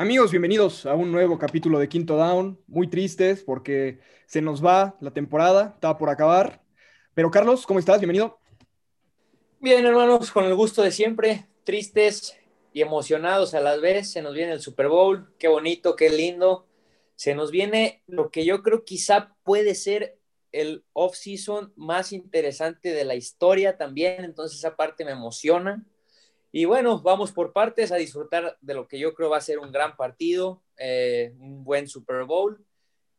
Amigos, bienvenidos a un nuevo capítulo de Quinto Down. Muy tristes porque se nos va la temporada, está por acabar. Pero Carlos, ¿cómo estás? Bienvenido. Bien, hermanos, con el gusto de siempre, tristes y emocionados a la vez. Se nos viene el Super Bowl, qué bonito, qué lindo. Se nos viene lo que yo creo quizá puede ser el off-season más interesante de la historia también, entonces esa parte me emociona. Y bueno, vamos por partes a disfrutar de lo que yo creo va a ser un gran partido, eh, un buen Super Bowl.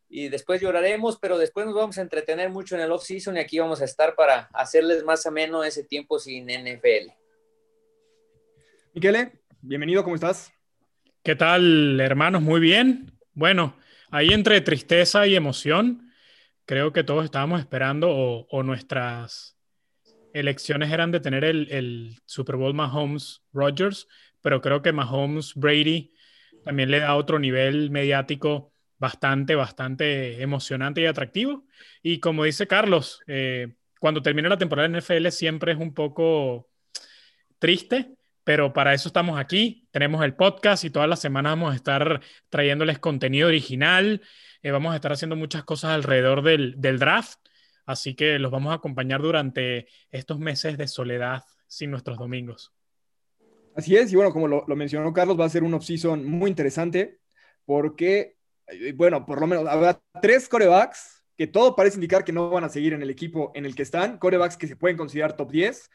Y después lloraremos, pero después nos vamos a entretener mucho en el off-season y aquí vamos a estar para hacerles más ameno ese tiempo sin NFL. Miquele, bienvenido, ¿cómo estás? ¿Qué tal, hermanos? Muy bien. Bueno, ahí entre tristeza y emoción, creo que todos estábamos esperando o, o nuestras elecciones eran de tener el, Super Bowl Mahomes-Rogers, pero creo que Mahomes-Brady también le da otro nivel mediático bastante, bastante emocionante y atractivo. Y como dice Carlos, eh, cuando termina la temporada de NFL siempre es un poco triste, pero para eso estamos aquí. Tenemos el podcast y todas las semanas vamos a estar trayéndoles contenido original. Eh, vamos a estar haciendo muchas cosas alrededor del draft. Así que los vamos a acompañar durante estos meses de soledad sin nuestros domingos. Así es, y bueno, como lo, mencionó Carlos, va a ser un off-season muy interesante porque, eh, bueno, por lo menos habrá tres corebacks que todo parece indicar que no van a seguir en el equipo en el que están, corebacks que se pueden considerar top 10,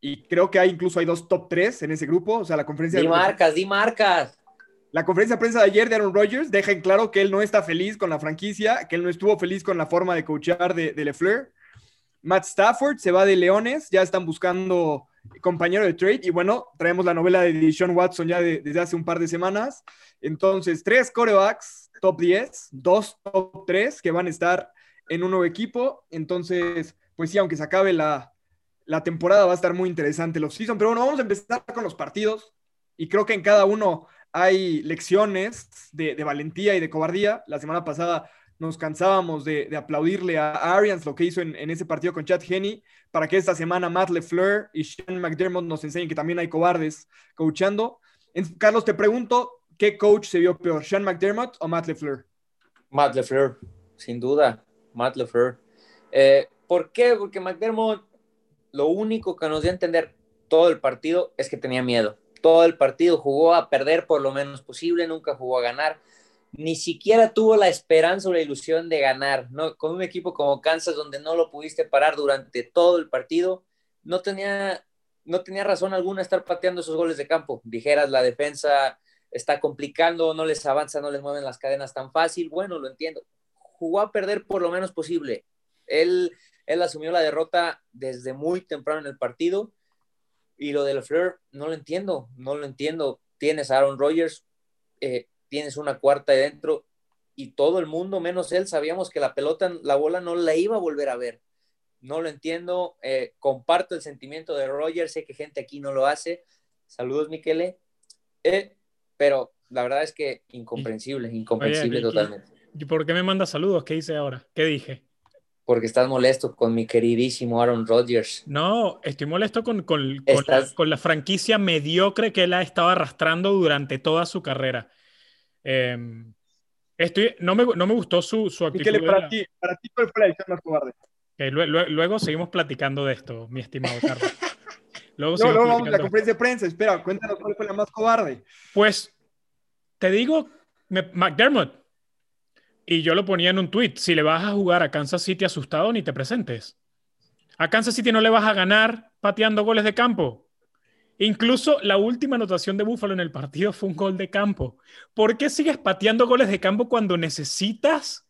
y creo que hay incluso hay dos top 3 en ese grupo, o sea, la conferencia... Di marcas, di marcas. La conferencia de prensa de ayer de Aaron Rodgers deja en claro que él no está feliz con la franquicia, que él no estuvo feliz con la forma de coachar de, de LeFleur. Matt Stafford se va de Leones, ya están buscando compañero de trade y bueno, traemos la novela de Deshaun Watson ya desde hace un par de semanas. Entonces, tres corebacks top 10, dos top 3 que van a estar en un nuevo equipo. Entonces, pues sí, aunque se acabe la, la temporada va a estar muy interesante los season, pero bueno, vamos a empezar con los partidos y creo que en cada uno hay lecciones de, valentía y de cobardía. La semana pasada nos cansábamos de, aplaudirle a Arians lo que hizo en, ese partido con Chad Henney, para que esta semana Matt LeFleur y Sean McDermott nos enseñen que también hay cobardes coachando. Carlos, te pregunto, ¿qué coach se vio peor, Sean McDermott o Matt LeFleur? Matt LeFleur, sin duda, Matt LeFleur. Eh, ¿Por qué? Porque McDermott lo único que nos dio a entender todo el partido es que tenía miedo todo el partido, jugó a perder por lo menos posible, nunca jugó a ganar, ni siquiera tuvo la esperanza o la ilusión de ganar, ¿no? Con un equipo como Kansas donde no lo pudiste parar durante todo el partido, no tenía, no tenía razón alguna estar pateando esos goles de campo. Dijeras, la defensa está complicando, no les avanza, no les mueven las cadenas tan fácil, bueno, lo entiendo. Jugó a perder por lo menos posible. Él, él asumió la derrota desde muy temprano en el partido y lo del Fleur, no lo entiendo, no lo entiendo. Tienes a Aaron Rodgers, eh, tienes una cuarta de dentro y todo el mundo, menos él, sabíamos que la pelota, la bola no la iba a volver a ver. No lo entiendo. Eh, comparto el sentimiento de Rodgers, sé que gente aquí no lo hace. Saludos, Miquele. Eh, pero la verdad es que incomprensible, incomprensible totalmente. ¿Y por qué me manda saludos? ¿Qué hice ahora? ¿Qué dije? Porque estás molesto con mi queridísimo Aaron Rodgers. No, estoy molesto con, con, la, franquicia mediocre que él ha estado arrastrando durante toda su carrera. Em, estoy, no, me, no me gustó su, su actitud. ¿Y para, ti, para ti, ¿cuál fue la decisión más cobarde? luego, seguimos platicando de esto, mi estimado Carlos. Luego, no, luego vamos a la conferencia de prensa. Espera, cuéntanos cuál fue la más cobarde. Pues, te digo, McDermott y yo lo ponía en un tweet, si le vas a jugar a Kansas City asustado, ni te presentes. A Kansas City no le vas a ganar pateando goles de campo. Incluso la última anotación de Buffalo en el partido fue un gol de campo. ¿Por qué sigues pateando goles de campo cuando necesitas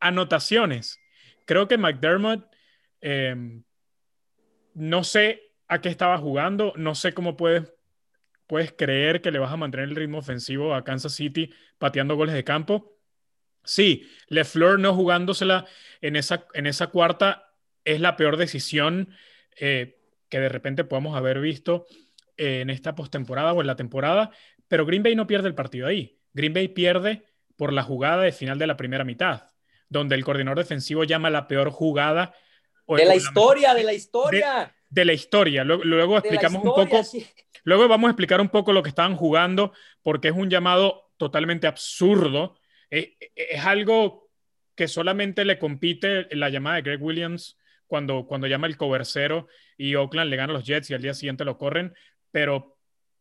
anotaciones? Creo que McDermott, em, no sé a qué estaba jugando, no sé cómo puedes, puedes creer que le vas a mantener el ritmo ofensivo a Kansas City pateando goles de campo Sí, LeFleur no jugándosela en esa, en esa cuarta es la peor decisión eh, que de repente podamos haber visto eh, en esta postemporada o en la temporada, pero Green Bay no pierde el partido ahí. Green Bay pierde por la jugada de final de la primera mitad, donde el coordinador defensivo llama la peor jugada. de la, historia, de la historia. De, la historia. Luego, explicamos un poco. Luego vamos a explicar un poco lo que estaban jugando, porque es un llamado totalmente absurdo. Eh, eh, es algo que solamente le compite la llamada de Greg Williams cuando, cuando llama el cobercero y Oakland le gana a los Jets y al día siguiente lo corren, pero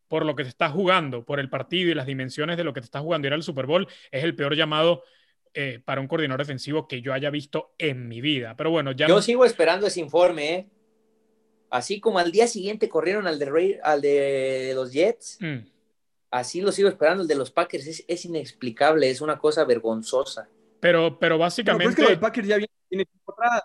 por lo que te está jugando, por el partido y las dimensiones de lo que te está jugando ir al Super Bowl, es el peor llamado eh, para un coordinador defensivo que yo haya visto en mi vida. Pero bueno, ya. Yo sigo esperando ese informe, ¿eh? Así como al día siguiente corrieron al de, al de los Jets, mm. Así lo sigo esperando. El de los Packers es, inexplicable, es una cosa vergonzosa. Pero, pero básicamente. Pero es que lo de Packers ya viene, tiempo atrás.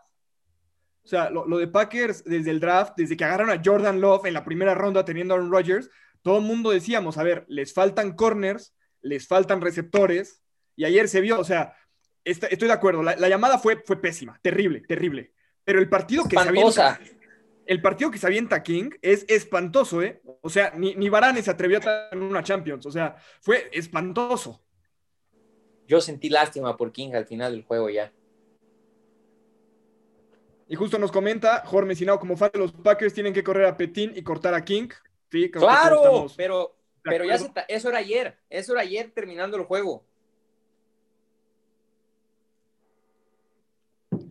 O sea, lo, lo, de Packers desde el draft, desde que agarraron a Jordan Love en la primera ronda teniendo a Aaron Rodgers, todo el mundo decíamos, a ver, les faltan corners, les faltan receptores, y ayer se vio, o sea, estoy de acuerdo, la, llamada fue, fue pésima, terrible, terrible. Pero el partido que se avienta, el partido que se avienta King es espantoso, ¿eh? O sea, ni, ni Varane se atrevió a estar en una Champions, o sea, fue espantoso. Yo sentí lástima por King al final del juego ya. Y justo nos comenta Jorge Mesinao, como fan de los Packers, tienen que correr a Petín y cortar a King claro, pero, pero ya eso era ayer, eso era ayer terminando el juego.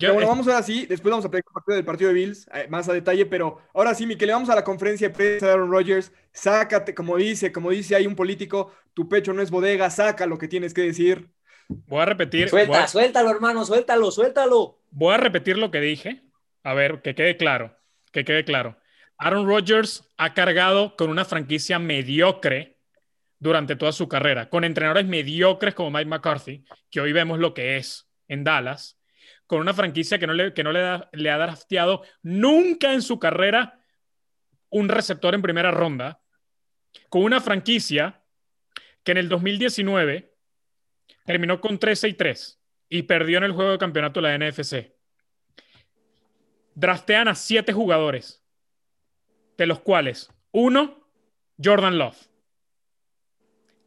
Bueno, vamos ahora sí, después vamos a platicar partido del partido de Bills eh, más a detalle, pero ahora sí, Miquel, vamos a la conferencia de prensa de Aaron Rodgers, sácate, como dice, como dice ahí un político, tu pecho no es bodega, saca lo que tienes que decir. Voy a repetir. Suelta, suéltalo, hermano, suéltalo, suéltalo. Voy a repetir lo que dije, a ver, que quede claro, que quede claro. Aaron Rodgers ha cargado con una franquicia mediocre durante toda su carrera, con entrenadores mediocres como Mike McCarthy, que hoy vemos lo que es en Dallas, con una franquicia que no le, que no le, le ha drafteado nunca en su carrera un receptor en primera ronda, con una franquicia que en el 2019 terminó con 13 y 3 y perdió en el juego de campeonato la NFC. Draftean a siete jugadores de los cuales uno, Jordan Love,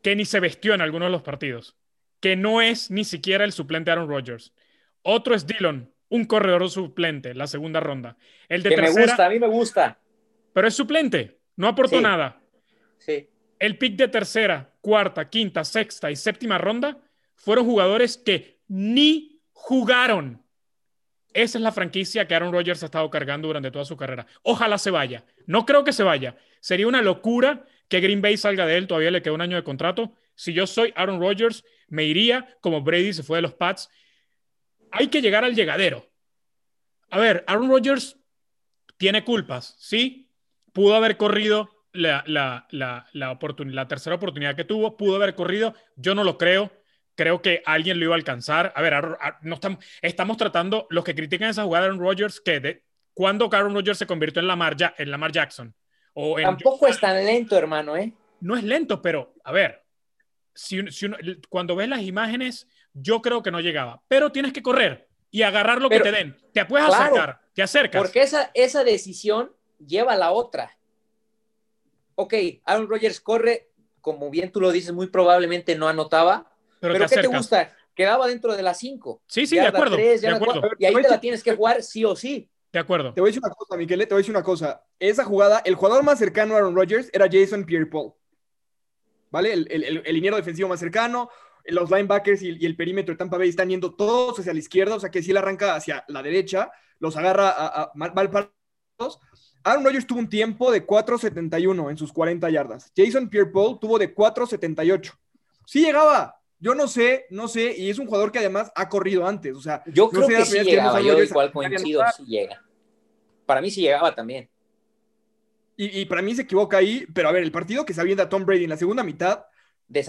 que ni se vestió en alguno de los partidos, que no es ni siquiera el suplente Aaron Rodgers. Otro es Dillon, un corredor suplente, la segunda ronda. El de que me gusta, a mí me gusta. Pero es suplente, no aportó nada. Sí. El pick de tercera, cuarta, quinta, sexta y séptima ronda fueron jugadores que ni jugaron. Esa es la franquicia que Aaron Rodgers ha estado cargando durante toda su carrera. Ojalá se vaya. No creo que se vaya. Sería una locura que Green Bay salga de él. Todavía le queda un año de contrato. Si yo soy Aaron Rodgers, me iría como Brady se fue de los Pats. Hay que llegar al llegadero. A ver, Aaron Rodgers tiene culpas, ¿sí? Pudo haber corrido la, la, la, la tercera oportunidad que tuvo, pudo haber corrido. Yo no lo creo creo que alguien lo iba a alcanzar. A ver, no estamos, estamos tratando, los que critican esa jugada de Aaron Rodgers, que de, ¿cuándo Aaron Rodgers se convirtió en Lamar, en Lamar Jackson? O Tampoco es tan lento, hermano, ¿eh? No es lento, pero a ver, si, cuando ves las imágenes, yo creo que no llegaba, pero tienes que correr y agarrar lo que te den. Te puedes acercar, te acercas. Porque esa, esa decisión lleva a la otra. Ok, Aaron Rodgers corre, como bien tú lo dices, muy probablemente no anotaba, pero, ¿qué te gusta? Quedaba dentro de las 5. Sí, sí, de acuerdo, de acuerdo. Y ahí te la tienes que jugar sí o sí. De acuerdo. Te voy a decir una cosa, Miquel, te voy a decir una cosa. Esa jugada, el jugador más cercano a Aaron Rodgers era Jason Pierre-Paul. ¿Vale? El, el, el, liniero defensivo más cercano, los linebackers y, el perímetro de Tampa Bay están yendo todos hacia la izquierda, o sea que si él arranca hacia la derecha, los agarra a, a mal, parados. Aaron Rodgers tuvo un tiempo de 4.71 en sus 40 yardas. Jason Pierre-Paul tuvo de 4.78. Sí llegaba, yo no sé, no sé, y es un jugador que además ha corrido antes, o sea, yo creo que sí llegaba, yo igual coincido, sí llega. Para mí sí llegaba también. Y, para mí se equivoca ahí, pero a ver, el partido que se avienta Tom Brady en la segunda mitad, pues,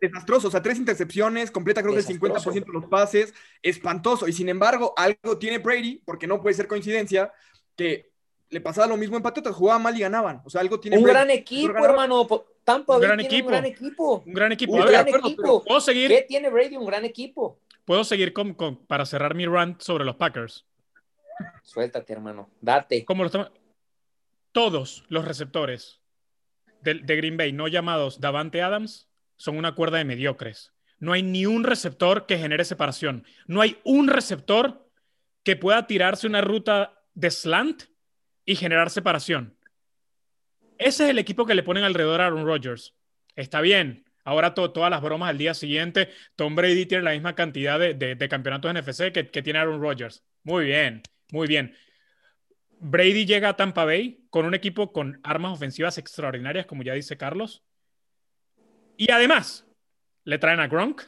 desastroso. o sea, tres intercepciones, completa creo que el 50% de los pases, espantoso, y sin embargo, algo tiene Brady, porque no puede ser coincidencia, que le pasaba lo mismo en Patriotas, jugaban mal y ganaban, o sea, algo tiene Un gran equipo, hermano, Tampa un gran, equipo. un gran equipo. Un gran equipo. Un gran equipo. ¿Puedo seguir? ¿Qué tiene Brady? Un gran equipo. Puedo seguir con, para cerrar mi rant sobre los Packers. Suéltate, hermano. Date. Como Todos los receptores de, de Green Bay no llamados Davante Adams son una cuerda de mediocres. No hay ni un receptor que genere separación. No hay un receptor que pueda tirarse una ruta de slant y generar separación. Ese es el equipo que le ponen alrededor a Aaron Rodgers. Está bien. Ahora todas las bromas al día siguiente, Tom Brady tiene la misma cantidad de, de, campeonatos NFC que, que tiene Aaron Rodgers. Muy bien, muy bien. Brady llega a Tampa Bay con un equipo con armas ofensivas extraordinarias, como ya dice Carlos. Y además, le traen a Gronk,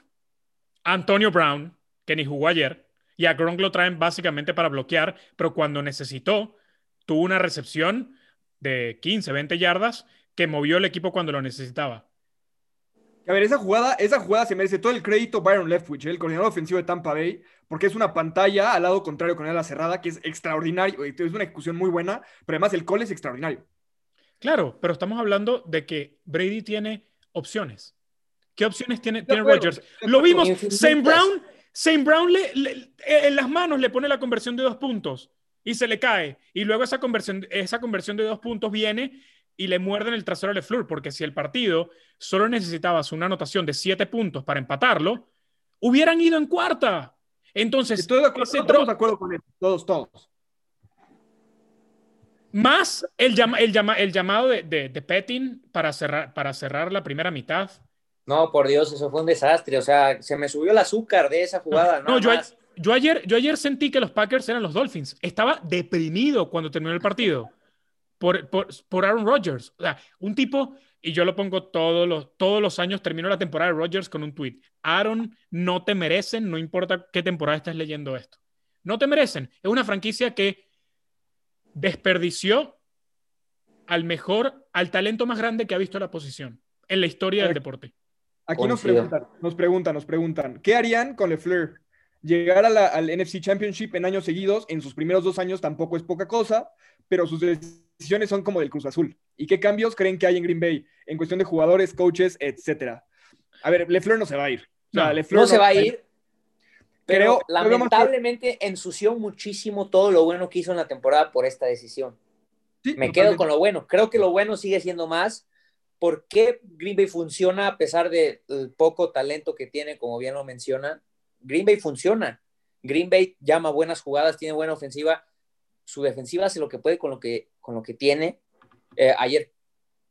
a Antonio Brown, que ni jugó ayer, y a Gronk lo traen básicamente para bloquear, pero cuando necesitó, tuvo una recepción de 15, 20 yardas que movió el equipo cuando lo necesitaba. A ver, esa jugada, esa jugada se merece todo el crédito Byron Leftwich, el coordinador ofensivo de Tampa Bay, porque es una pantalla al lado contrario con la cerrada, que es extraordinario, es una ejecución muy buena, pero además el call es extraordinario. Claro, pero estamos hablando de que Brady tiene opciones. ¿Qué opciones tiene, tiene Rodgers? Lo vimos, Sam Brown, Sam Brown le, en las manos le pone la conversión de dos puntos y se le cae. Y luego esa conversión, esa conversión de dos puntos viene y le muerden el trasero a LeFleur, porque si el partido solo necesitabas una anotación de siete puntos para empatarlo, hubieran ido en cuarta. Entonces, Estoy de acuerdo, de acuerdo con él, todos, todos. Más el, el, el llamado de, de, Pettin para cerrar, para cerrar la primera mitad. No, por Dios, eso fue un desastre. O sea, se me subió el azúcar de esa jugada. No, yo, yo, ayer, yo ayer sentí que los Packers eran los Dolphins. Estaba deprimido cuando terminó el partido por, por, por Aaron Rodgers. O sea, un tipo, y yo lo pongo todos los, todos los años, termino la temporada de Rodgers con un tweet. Aaron, no te merecen, no importa qué temporada estés leyendo esto. No te merecen. Es una franquicia que desperdició al mejor, al talento más grande que ha visto la posición en la historia del deporte. Aquí nos preguntan, nos preguntan, nos preguntan, ¿qué harían con LeFleur? Llegar al NFC Championship en años seguidos, en sus primeros dos años tampoco es poca cosa, pero sus decisiones son como del Cruz Azul. ¿Y qué cambios creen que hay en Green Bay en cuestión de jugadores, coaches, etcétera? A ver, LeFleur no se va a ir. no, se va a ir. Pero lamentablemente ensució muchísimo todo lo bueno que hizo en la temporada por esta decisión. Me quedo con lo bueno. Creo que lo bueno sigue siendo más. ¿Por qué Green Bay funciona a pesar del poco talento que tiene, como bien lo menciona? Green Bay funciona. Green Bay llama buenas jugadas, tiene buena ofensiva. Su defensiva hace lo que puede con lo que, con lo que tiene. Eh, ayer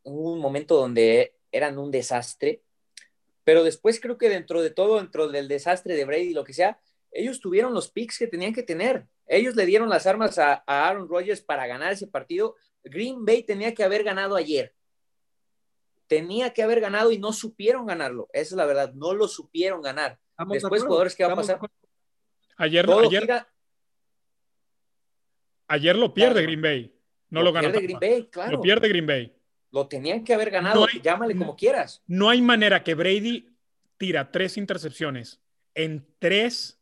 hubo un momento donde eran un desastre, pero después creo que dentro de todo, dentro del desastre de Brady, lo que sea, ellos tuvieron los picks que tenían que tener. Ellos le dieron las armas a, Aaron Rodgers para ganar ese partido. Green Bay tenía que haber ganado ayer. Tenía que haber ganado y no supieron ganarlo. Esa es la verdad, no lo supieron ganar. Después, jugadores, ¿qué va a pasar? Ayer, ayer, ayer, lo pierde Green Bay. No lo, lo pierde Green Bay, claro. Lo pierde Green Bay. Lo tenían que haber ganado, llámale como quieras. No hay manera que Brady tira tres intercepciones en tres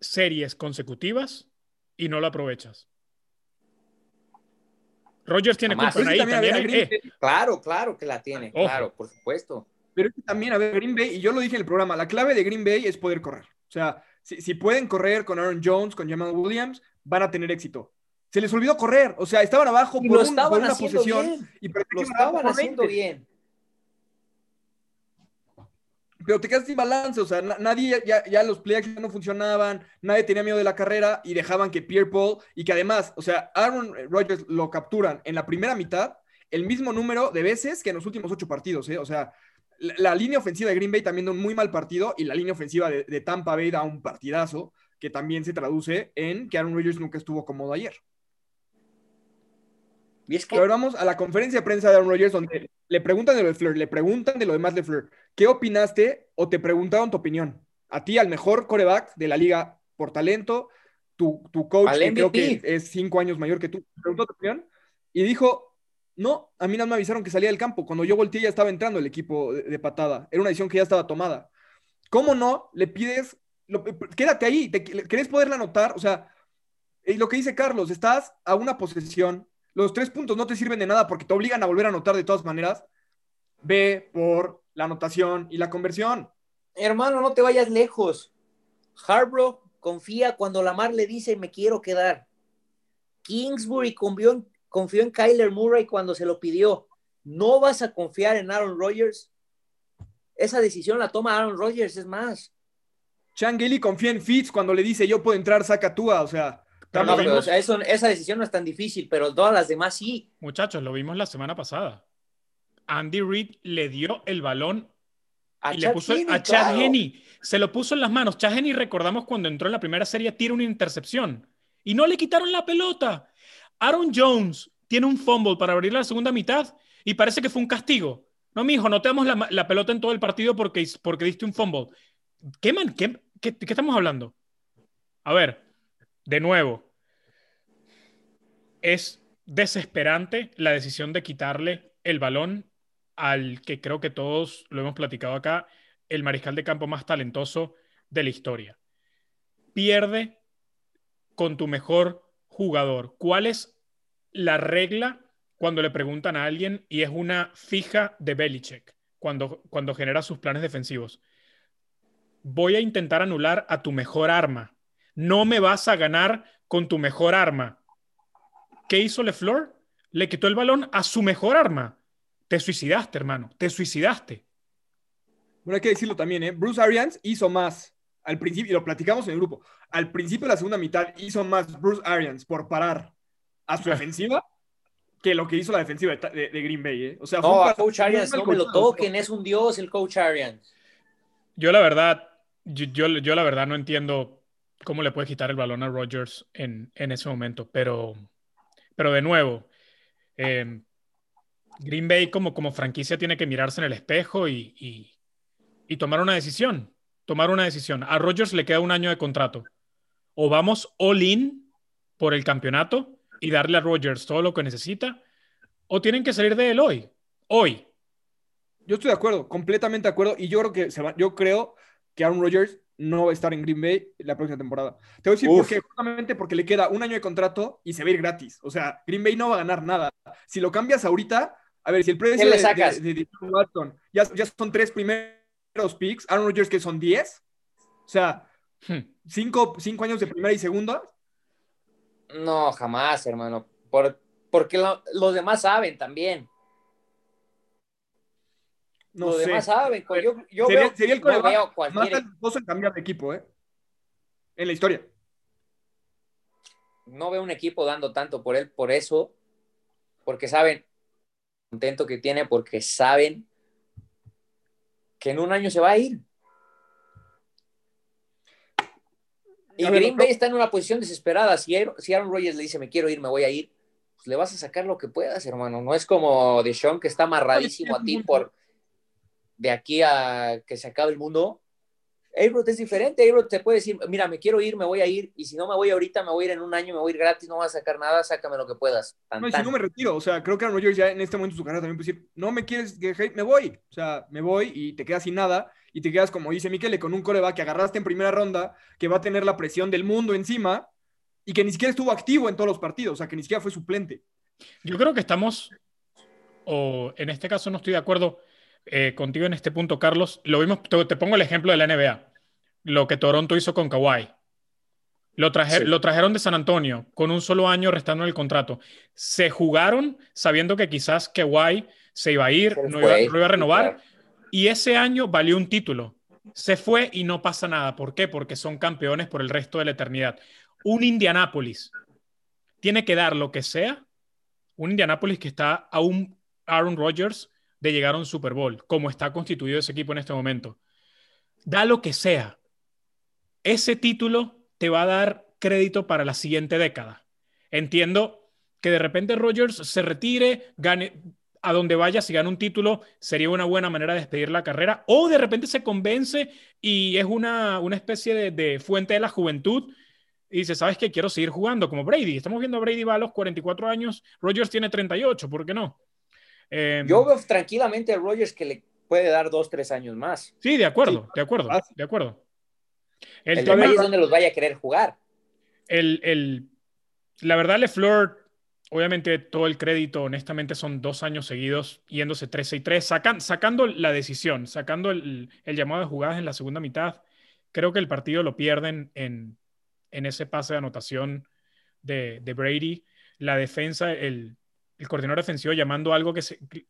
series consecutivas y no lo aprovechas. Rogers tiene culpa ahí también. Eh. Claro, claro que la tiene, claro, por supuesto. Pero también, a ver, Green Bay, y yo lo dije en el programa, la clave de Green Bay es poder correr. O sea, si, pueden correr con Aaron Jones, con Jamal Williams, van a tener éxito. Se les olvidó correr, o sea, estaban abajo por, lo estaban una posesión. Y lo estaban haciendo bien pero te quedas sin balance, o sea, nadie, ya, ya los plays no funcionaban, nadie tenía miedo de la carrera y dejaban que Pierre Paul, y que además, o sea, Aaron Rodgers lo capturan en la primera mitad el mismo número de veces que en los últimos ocho partidos, ¿eh? O sea, la, línea ofensiva de Green Bay también da un muy mal partido y la línea ofensiva de, de Tampa Bay da un partidazo que también se traduce en que Aaron Rodgers nunca estuvo cómodo ayer. Y es que... Ahora vamos a la conferencia de prensa de Aaron Rodgers donde le preguntan de lo de Fleur, le preguntan de lo de Matt LeFleur. ¿Qué opinaste o te preguntaron tu opinión? A ti, al mejor coreback de la liga por talento, tu, tu coach, que creo que es cinco años mayor que tú, preguntó tu opinión y dijo, no, a mí no me avisaron que salía del campo. Cuando yo volteé ya estaba entrando el equipo de, patada. Era una decisión que ya estaba tomada. ¿Cómo no le pides, quédate ahí, te, ¿querés poderla anotar? O sea, lo que dice Carlos, estás a una posesión los tres puntos no te sirven de nada porque te obligan a volver a anotar de todas maneras. Ve por la anotación y la conversión. Hermano, no te vayas lejos. Harbro confía cuando Lamar le dice me quiero quedar. Kingsbury confió en, confió en Kyler Murray cuando se lo pidió. ¿No vas a confiar en Aaron Rodgers? Esa decisión la toma Aaron Rodgers, es más. Changeli confía en Fitz cuando le dice yo puedo entrar, saca tú, o sea. Pero no, pero, eso, esa decisión no es tan difícil, pero todas las demás sí. Muchachos, lo vimos la semana pasada. Andy Reid le dio el balón a y le puso a Chad Henney. Se lo puso en las manos. Chad Henney, recordamos cuando entró en la primera serie, tira una intercepción y no le quitaron la pelota. Aaron Jones tiene un fumble para abrir la segunda mitad y parece que fue un castigo. No, mi hijo, no te damos la, pelota en todo el partido porque, porque diste un fumble. ¿Qué, man? ¿Qué, qué, qué estamos hablando? A ver, de nuevo, es desesperante la decisión de quitarle el balón al que creo que todos lo hemos platicado acá, el mariscal de campo más talentoso de la historia. Pierde con tu mejor jugador. ¿Cuál es la regla cuando le preguntan a alguien y es una fija de Belichick cuando, cuando genera sus planes defensivos? Voy a intentar anular a tu mejor arma. No me vas a ganar con tu mejor arma. ¿Qué hizo LeFleur? Le quitó el balón a su mejor arma te suicidaste, hermano, te suicidaste. Bueno, hay que decirlo también, ¿eh? Bruce Arians hizo más al principio, y lo platicamos en el grupo, al principio de la segunda mitad hizo más Bruce Arians por parar a su defensiva que lo que hizo la defensiva de, Green Bay, ¿eh? O sea, no, a Coach Arians no me lo toquen, es un dios el Coach Arians. Yo la verdad, yo, yo, la verdad no entiendo cómo le puede quitar el balón a Rodgers en, en ese momento, pero, pero de nuevo, eh, Green Bay como, como franquicia tiene que mirarse en el espejo y, tomar una decisión. Tomar una decisión. A Rodgers le queda un año de contrato. O vamos all in por el campeonato y darle a Rodgers todo lo que necesita, o tienen que salir de él hoy. Hoy. Yo estoy de acuerdo, completamente de acuerdo. Y yo creo que se va, yo creo que Aaron Rodgers no va a estar en Green Bay la próxima temporada. Te voy a decir por qué, justamente porque le queda un año de contrato y se va a ir gratis. O sea, Green Bay no va a ganar nada. Si lo cambias ahorita, a ver, si el precio le de, de, Watson ya, ya, son tres primeros picks, Aaron Rodgers que son diez, o sea, hmm. cinco, cinco, años de primera y segunda. No, jamás, hermano, Por, porque los demás saben también. No los demás saben. Yo, yo sería, veo, sería el no cualquier... más talentoso en cambiar de equipo, ¿eh? En la historia. No veo un equipo dando tanto por él, por eso, porque saben, contento que tiene porque saben que en un año se va a ir. Y Green Bay está en una posición desesperada. Si Aaron, Rodgers le dice, me quiero ir, me voy a ir, pues le vas a sacar lo que puedas, hermano. No es como Deshaun que está amarradísimo a ti por de aquí a que se acabe el mundo. Abrot es diferente. Abrot te puede decir, mira, me quiero ir, me voy a ir, y si no me voy ahorita, me voy a ir en un año, me voy a ir gratis, no vas a sacar nada, sácame lo que puedas. no, y si no me retiro, o sea, creo que Aaron Rodgers ya en este momento de su carrera también puede decir, no me quieres me voy. O sea, me voy y te quedas sin nada, y te quedas, como dice Miquel, con un coreback que agarraste en primera ronda, que va a tener la presión del mundo encima, y que ni siquiera estuvo activo en todos los partidos, o sea, que ni siquiera fue suplente. Yo creo que estamos, o en este caso no estoy de acuerdo eh, contigo en este punto, Carlos. Lo vimos, te pongo el ejemplo de la NBA lo que Toronto hizo con Kawhi. Lo, lo, trajeron de San Antonio con un solo año restando el contrato. Se jugaron sabiendo que quizás Kawhi se iba a ir, no iba, a renovar. Y ese año valió un título. Se fue y no pasa nada. ¿Por qué? Porque son campeones por el resto de la eternidad. Un Indianapolis tiene que dar lo que sea. Un Indianapolis que está a un Aaron Rodgers de llegar a un Super Bowl, como está constituido ese equipo en este momento. Da lo que sea ese título te va a dar crédito para la siguiente década. Entiendo que de repente Rogers se retire, gane a donde vaya, si gana un título, sería una buena manera de despedir la carrera, o de repente se convence y es una, una especie de, fuente de la juventud y dice, ¿sabes qué? Quiero seguir jugando como Brady. Estamos viendo a Brady va a los 44 años, Rogers tiene 38, ¿por qué no? Em, Yo veo tranquilamente a Rogers que le puede dar dos, tres años más. Sí, de acuerdo, de acuerdo, de acuerdo. El, el tema es donde los vaya a querer jugar. El, el, la verdad, LeFleur, obviamente todo el crédito, honestamente, son dos años seguidos yéndose 13 y 3, sacan, sacando la decisión, sacando el, el, llamado de jugadas en la segunda mitad. Creo que el partido lo pierden en, en ese pase de anotación de, de Brady. La defensa, el, el coordinador defensivo llamando algo que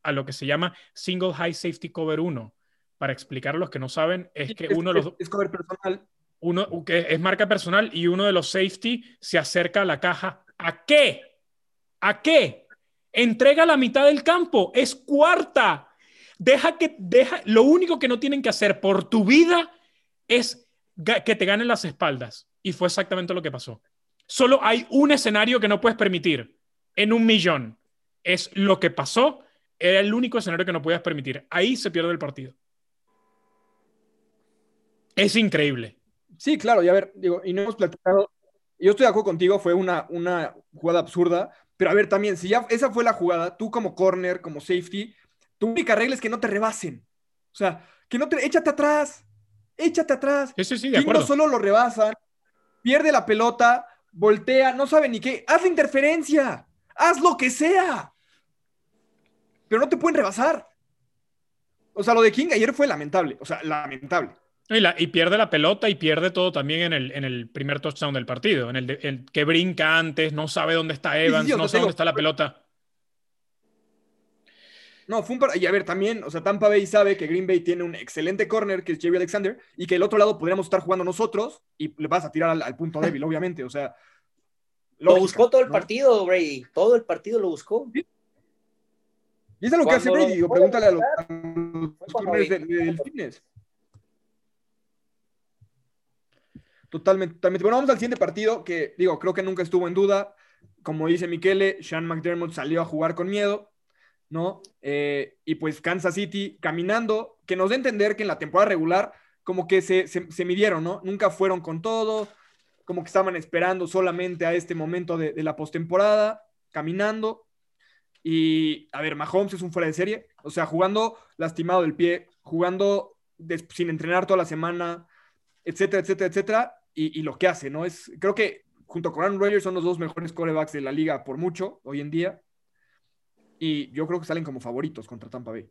a lo que se llama Single High Safety Cover 1. Para explicar a los que no saben, es que uno de los... Es cover personal uno que es marca personal y uno de los safety se acerca a la caja. ¿A qué? ¿A qué? Entrega la mitad del campo, es cuarta. Deja que deja lo único que no tienen que hacer por tu vida es que te ganen las espaldas y fue exactamente lo que pasó. Solo hay un escenario que no puedes permitir en un millón. Es lo que pasó, era el único escenario que no puedes permitir. Ahí se pierde el partido. Es increíble. Sí, claro, y a ver, digo, y no hemos platicado. Yo estoy de acuerdo contigo, fue una, una jugada absurda, pero a ver, también, si ya esa fue la jugada, tú como corner, como safety, tu única regla es que no te rebasen. O sea, que no te. Échate atrás. Échate atrás. Sí, sí, sí, de acuerdo. No solo lo rebasan, pierde la pelota, voltea, no sabe ni qué. Haz la interferencia. Haz lo que sea. Pero no te pueden rebasar. O sea, lo de King ayer fue lamentable. O sea, lamentable. Y, pierde la pelota y pierde todo también en el, en el primer touchdown del partido, en el, que brinca antes, no sabe dónde está Evans, no sabe dónde está la pelota. No, fue un Y a ver, también, o sea, Tampa Bay sabe que Green Bay tiene un excelente corner, que es Jerry Alexander, y que el otro lado podríamos estar jugando nosotros y le vas a tirar al, punto débil, obviamente. O sea. lo buscó todo el partido, Brady. Todo el partido lo buscó. Y eso es lo que hace Brady. pregúntale a los, corners del fitness. Totalmente, totalmente. Bueno, vamos al siguiente partido, que digo, creo que nunca estuvo en duda. Como dice Miquele, Sean McDermott salió a jugar con miedo, ¿no? Eh, y pues Kansas City caminando, que nos da entender que en la temporada regular como que se, se, midieron, ¿no? Nunca fueron con todo, como que estaban esperando solamente a este momento de, de la postemporada, caminando. Y, a ver, Mahomes es un fuera de serie, o sea, jugando lastimado del pie, jugando sin entrenar toda la semana, etcétera, etcétera, etcétera y, lo que hace, ¿no? Es, creo que junto con Aaron Rodgers son los dos mejores corebacks de la liga por mucho hoy en día. Y yo creo que salen como favoritos contra Tampa Bay.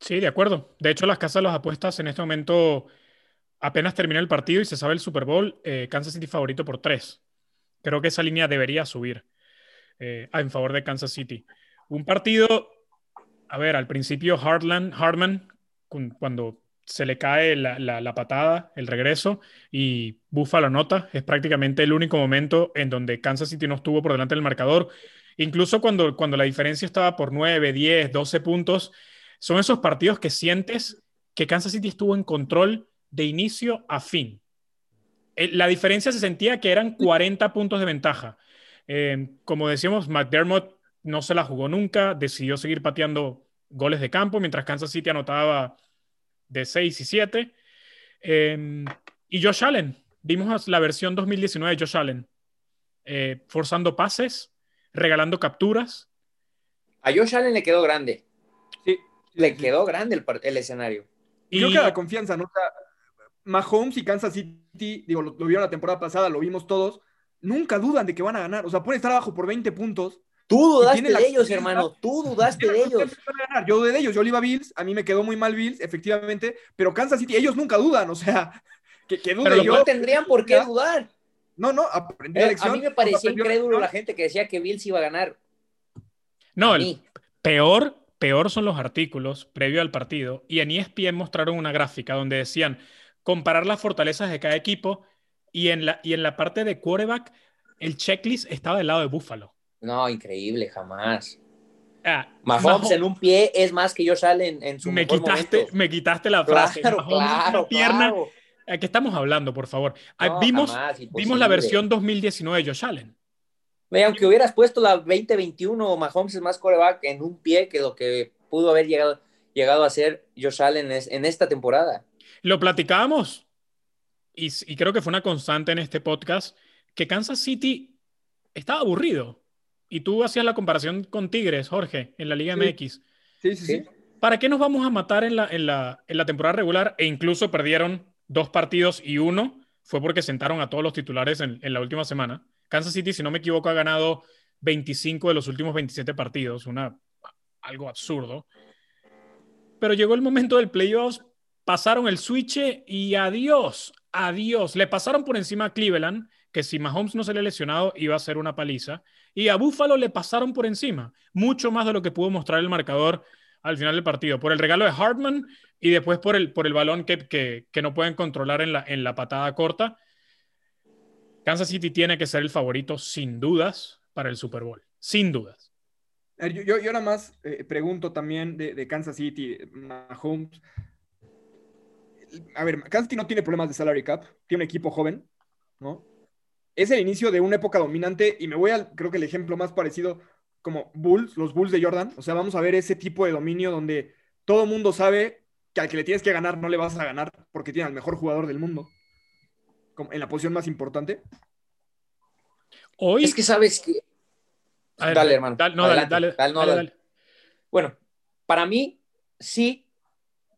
Sí, de acuerdo. De hecho, las casas de las apuestas en este momento apenas termina el partido y se sabe el Super Bowl, eh, Kansas City favorito por tres. Creo que esa línea debería subir eh, en favor de Kansas City. Un partido, a ver, al principio Hardman, cuando se le cae la, patada, el regreso, y Buffalo nota. Es prácticamente el único momento en donde Kansas City no estuvo por delante del marcador. Incluso cuando, cuando la diferencia estaba por 9, 10, 12 puntos, son esos partidos que sientes que Kansas City estuvo en control de inicio a fin. Eh, la diferencia se sentía que eran 40 puntos de ventaja. Eh, como decíamos, McDermott no se la jugó nunca, decidió seguir pateando goles de campo, mientras Kansas City anotaba de 6 y 7. Em, y Josh Allen, vimos la versión 2019 de Josh Allen, eh, forzando pases, regalando capturas. A Josh Allen le quedó grande. Sí. Le quedó grande el, escenario. Y creo que la confianza, ¿no? O Mahomes y Kansas City, digo, lo, vieron la temporada pasada, lo vimos todos, nunca dudan de que van a ganar. O sea, pueden estar abajo por 20 puntos Tú dudaste de ellos, hermano. Tú dudaste de ellos. Yo dudé de ellos. Yo le iba a Bills. A mí me quedó muy mal Bills, efectivamente. Pero Kansas City, ellos nunca dudan. O sea, que, que dude yo. No tendrían por qué dudar. No, no, aprendí la lección. A mí me parecía incrédulo la gente que decía que Bills iba a ganar. No, el peor, peor son los artículos previo al partido. Y en ESPN mostraron una gráfica donde decían comparar las fortalezas de cada equipo. Y en la, y en la parte de quarterback, el checklist estaba del lado de Buffalo. No, increíble, jamás. Ah, Mahomes en un pie es más que yo Allen en su me quitaste, Me quitaste la frase. Claro, claro, pierna. ¿A qué estamos hablando, por favor? Ah, vimos, vimos la versión 2019 de Josh Allen. aunque hubieras puesto la 2021, Mahomes es más coreback en un pie que lo que pudo haber llegado, llegado a ser Josh Allen en esta temporada. Lo platicábamos y, y creo que fue una constante en este podcast que Kansas City estaba aburrido. Y tú hacías la comparación con Tigres, Jorge, en la Liga MX. Sí, sí, sí. ¿Para qué nos vamos a matar en la, en, la, en la temporada regular? E incluso perdieron dos partidos y uno fue porque sentaron a todos los titulares en, en, la última semana. Kansas City, si no me equivoco, ha ganado 25 de los últimos 27 partidos, una, algo absurdo. Pero llegó el momento del playoffs, pasaron el switch y adiós, adiós. Le pasaron por encima a Cleveland, que si Mahomes no se le ha lesionado iba a ser una paliza. Y a Buffalo le pasaron por encima, mucho más de lo que pudo mostrar el marcador al final del partido, por el regalo de Hartman y después por el, por el balón que, que, no pueden controlar en la, en la patada corta. Kansas City tiene que ser el favorito sin dudas para el Super Bowl, sin dudas. Yo, yo, nada más eh, pregunto también de, de, Kansas City, Mahomes. A ver, Kansas City no tiene problemas de salary cap, tiene un equipo joven, ¿no? Es el inicio de una época dominante y me voy al, creo que el ejemplo más parecido como Bulls, los Bulls de Jordan. O sea, vamos a ver ese tipo de dominio donde todo el mundo sabe que al que le tienes que ganar no le vas a ganar porque tiene al mejor jugador del mundo en la posición más importante. Hoy... Es que sabes que dale, hermano. Dale, dale, dale, Bueno, para mí sí,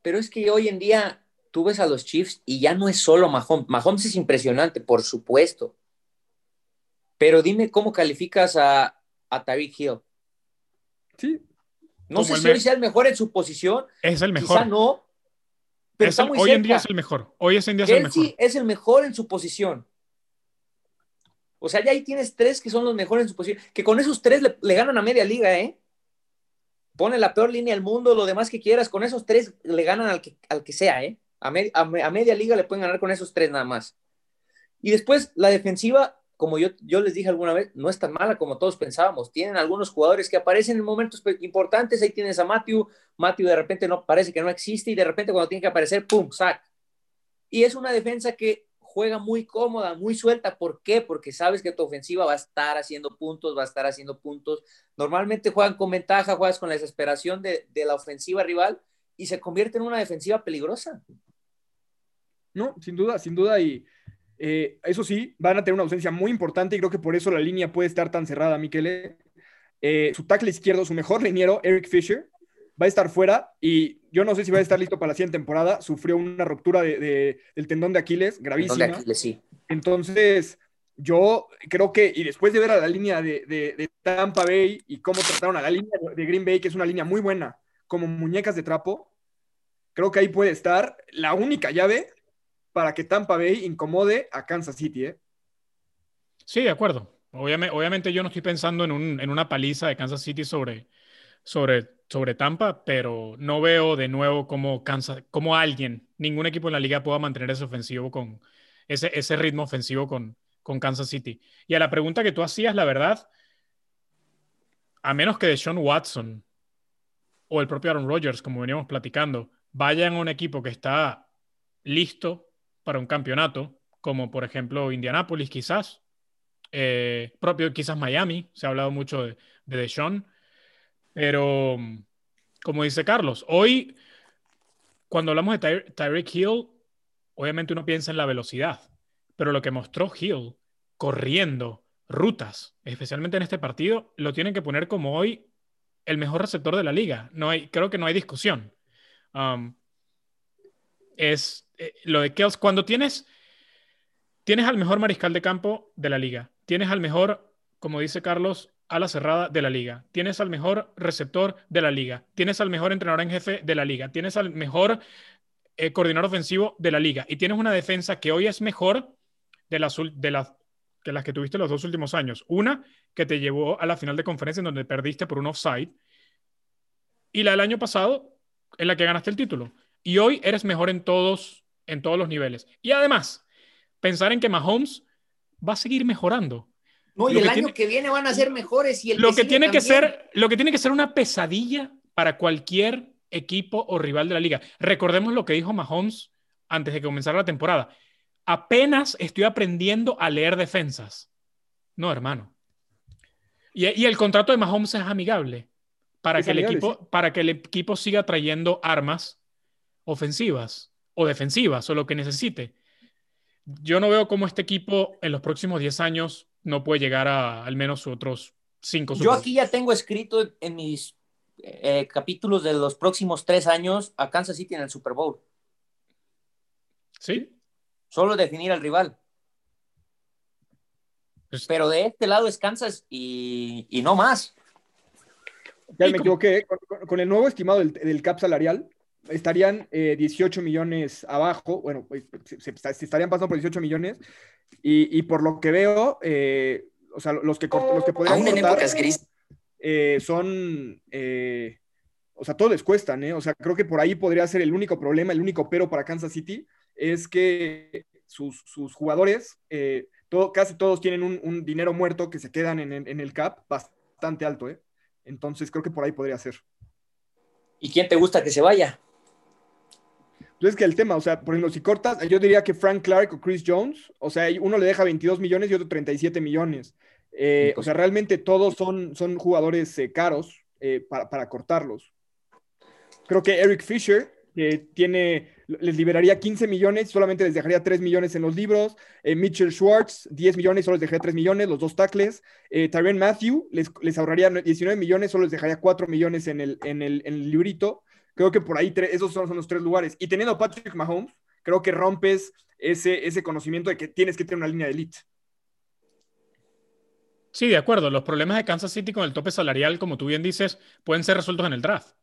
pero es que hoy en día tú ves a los Chiefs y ya no es solo Mahomes. Mahomes es impresionante, por supuesto. Pero dime cómo calificas a, a Tyreek Hill. Sí. No sé si hoy sea el mejor en su posición. Es el mejor. Quizá no. Pero hoy en día es el mejor. Hoy en día es el mejor. es el mejor en su posición. O sea, ya ahí tienes tres que son los mejores en su posición. Que con esos tres le, ganan a media liga, ¿eh? Pone la peor línea del mundo, lo demás que quieras. Con esos tres le ganan al que, al que sea, ¿eh? A, a, media liga le pueden ganar con esos tres nada más. Y después la defensiva, como yo, yo les dije alguna vez, no es tan mala como todos pensábamos. Tienen algunos jugadores que aparecen en momentos importantes. Ahí tienes a Matthew. Matthew de repente no parece que no existe y de repente cuando tiene que aparecer, ¡pum! sac. Y es una defensa que juega muy cómoda, muy suelta. ¿Por qué? Porque sabes que tu ofensiva va a estar haciendo puntos, va a estar haciendo puntos. Normalmente juegan con ventaja, juegas con la desesperación de, la ofensiva rival y se convierte en una defensiva peligrosa. No, sin duda, sin duda. Y eh, eso sí, van a tener una ausencia muy importante y creo que por eso la línea puede estar tan cerrada, Miquele. Eh, su tackle izquierdo, su mejor liniero, Eric Fisher, va a estar fuera y yo no sé si va a estar listo para la siguiente temporada. Sufrió una ruptura de, del tendón de Aquiles, gravísima. Entonces, yo creo que, y después de ver a la línea de, Tampa Bay y cómo trataron a la línea de Green Bay, que es una línea muy buena, como muñecas de trapo, creo que ahí puede estar la única llave para que Tampa Bay incomode a Kansas City. ¿eh? Sí, de acuerdo. Obviamente, yo no estoy pensando en, en una paliza de Kansas City sobre, sobre, sobre Tampa, pero no veo de nuevo cómo, Kansas, cómo alguien, ningún equipo en la liga pueda mantener ese ofensivo con ese, ese ritmo ofensivo con, con Kansas City. Y a la pregunta que tú hacías, la verdad, a menos que de Sean Watson o el propio Aaron Rodgers, como veníamos platicando, vayan a un equipo que está listo para un campeonato, como por ejemplo Indianapolis quizás, eh, propio quizás Miami, se ha hablado mucho de, de Deshaun, pero, como dice Carlos, hoy, cuando hablamos de Tyreek Hill, obviamente uno piensa en la velocidad, pero lo que mostró Hill corriendo rutas, especialmente en este partido, lo tienen que poner como hoy el mejor receptor de la liga. No hay, creo que no hay discusión. Um, es eh, lo de Kells, cuando tienes, tienes al mejor mariscal de campo de la liga, tienes al mejor, como dice Carlos, a la cerrada de la liga, tienes al mejor receptor de la liga, tienes al mejor entrenador en jefe de la liga, tienes al mejor eh, coordinador ofensivo de la liga y tienes una defensa que hoy es mejor de las, de las que las que tuviste los dos últimos años. Una que te llevó a la final de conferencia en donde perdiste por un offside y la del año pasado en la que ganaste el título. Y hoy eres mejor en todos, en todos los niveles. Y además, pensar en que Mahomes va a seguir mejorando. No, y el año que viene van a ser mejores. Y el lo, que, tiene que ser, lo que tiene que ser una pesadilla para cualquier equipo o rival de la liga. Recordemos lo que dijo Mahomes antes de que comenzara la temporada. Apenas estoy aprendiendo a leer defensas. No, hermano. Y, el contrato de Mahomes es amigable para, que el equipo, para que el equipo siga trayendo armas ofensivas o defensivas o lo que necesite. Yo no veo cómo este equipo en los próximos 10 años no puede llegar a al menos otros cinco. Yo aquí ya tengo escrito en mis eh, capítulos de los próximos tres años a Kansas City en el Super Bowl. ¿Sí? Solo definir al rival. Pues Pero de este lado es Kansas y, no más. Ya me equivoqué. Con, el nuevo estimado del, cap salarial, estarían 18 eh, millones abajo. Bueno, pues, se, estarían pasando por 18 millones. Y, por lo que veo, eh, o sea, los que, los que podrían cortar eh, son, o sea, todo les cuestan, ¿eh? O sea, creo que por ahí podría ser el único problema, el único pero para Kansas City, es que sus, jugadores, eh, todo, casi todos tienen un, dinero muerto que se quedan en, en, el cap bastante alto, ¿eh? Entonces creo que por ahí podría ser. ¿Y quién te gusta que se vaya? Entonces, que el tema, o sea, por ejemplo, si cortas, yo diría que Frank Clark o Chris Jones, o sea, uno le deja 22 millones y otro 37 millones. Eh, o sea, realmente todos son, son jugadores eh, caros eh, para, cortarlos. Creo que Eric Fisher, tiene, les liberaría 15 millones, solamente les dejaría 3 millones en los libros. Mitchell Schwartz, 10 millones, solo les dejaría 3 millones, los dos tackles. Tyron Matthew, les, les, ahorraría 19 millones, solo les dejaría 4 millones en el, en el, en el librito. Creo que por ahí esos son, los tres lugares. Y teniendo a Patrick Mahomes, creo que rompes ese, ese conocimiento de que tienes que tener una línea de elite. Sí, de acuerdo. Los problemas de Kansas City con el tope salarial, como tú bien dices, pueden ser resueltos en el draft.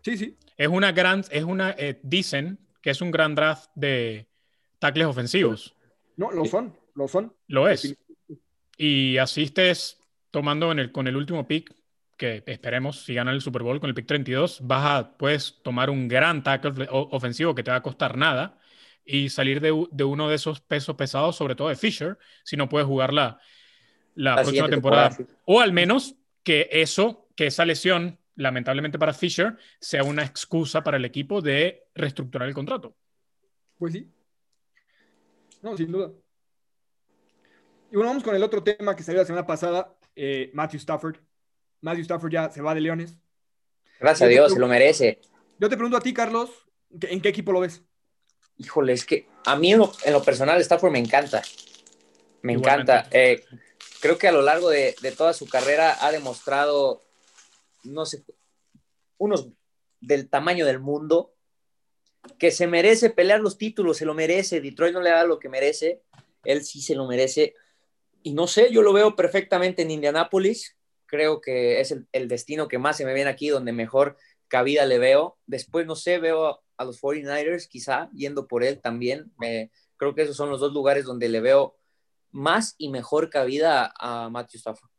Sí, sí. Es una gran, es una, eh, dicen que es un gran draft de tackles ofensivos. No, lo son, lo son. Lo es. Y asistes tomando en el, con el último pick que esperemos, si gana el Super Bowl con el pick 32, vas a, puedes tomar un gran tackle ofensivo que te va a costar nada y salir de, uno de esos pesos pesados, sobre todo de Fisher, si no puedes jugar la, la, próxima temporada. O al menos que eso, que esa lesión, lamentablemente para Fisher, sea una excusa para el equipo de reestructurar el contrato. Pues sí. No, sin duda. Y bueno, vamos con el otro tema que salió la semana pasada, eh, Matthew Stafford. Matthew Stafford ya se va de Leones. Gracias a Dios, se lo merece. Yo te pregunto a ti, Carlos, ¿en qué equipo lo ves? Híjole, es que a mí en lo, personal Stafford me encanta. Me encanta. Eh, creo que a lo largo de, toda su carrera ha demostrado, no sé, unos del tamaño del mundo, que se merece pelear los títulos, se lo merece. Detroit no le da lo que merece, él sí se lo merece. Y no sé, yo lo veo perfectamente en Indianápolis creo que es el, destino que más se me viene aquí, donde mejor cabida le veo. Después, no sé, veo a los 49ers quizá yendo por él también. creo que esos son los dos lugares donde le veo más y mejor cabida a Matthew Stafford.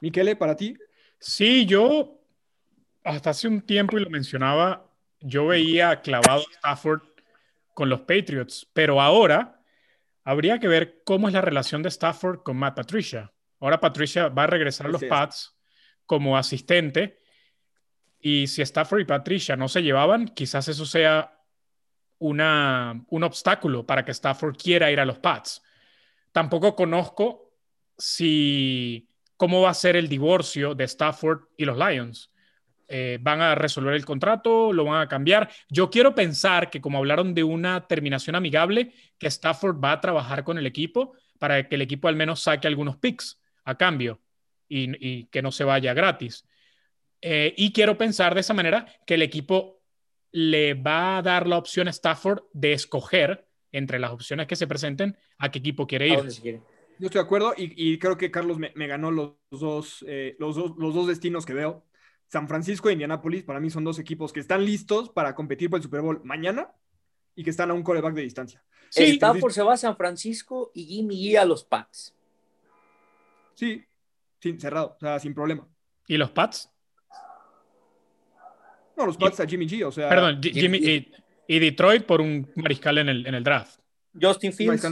Miquele, para ti. Sí, yo hasta hace un tiempo y lo mencionaba, yo veía clavado a Stafford con los Patriots, pero ahora Habría que ver cómo es la relación de Stafford con Matt Patricia. Ahora Patricia va a regresar a los Pats como asistente y si Stafford y Patricia no se llevaban, quizás eso sea una, un obstáculo para que Stafford quiera ir a los Pats. Tampoco conozco si cómo va a ser el divorcio de Stafford y los Lions. Eh, van a resolver el contrato, lo van a cambiar. Yo quiero pensar que como hablaron de una terminación amigable, que Stafford va a trabajar con el equipo para que el equipo al menos saque algunos picks a cambio y, que no se vaya gratis. Eh, y quiero pensar de esa manera que el equipo le va a dar la opción a Stafford de escoger entre las opciones que se presenten a qué equipo quiere ir. Yo estoy de acuerdo y, creo que Carlos me, ganó los dos, eh, los, dos, los dos destinos que veo. San Francisco e Indianápolis, para mí son dos equipos que están listos para competir por el Super Bowl mañana y que están a un coreback de distancia. Sí, por se va a San Francisco y Jimmy G a los Pats. Sí, sin, cerrado, o sea, sin problema. ¿Y los Pats? No, los Pats a Jimmy G, o sea. Perdón, Jimmy, y, Detroit por un mariscal en el, en el draft. Justin Fields.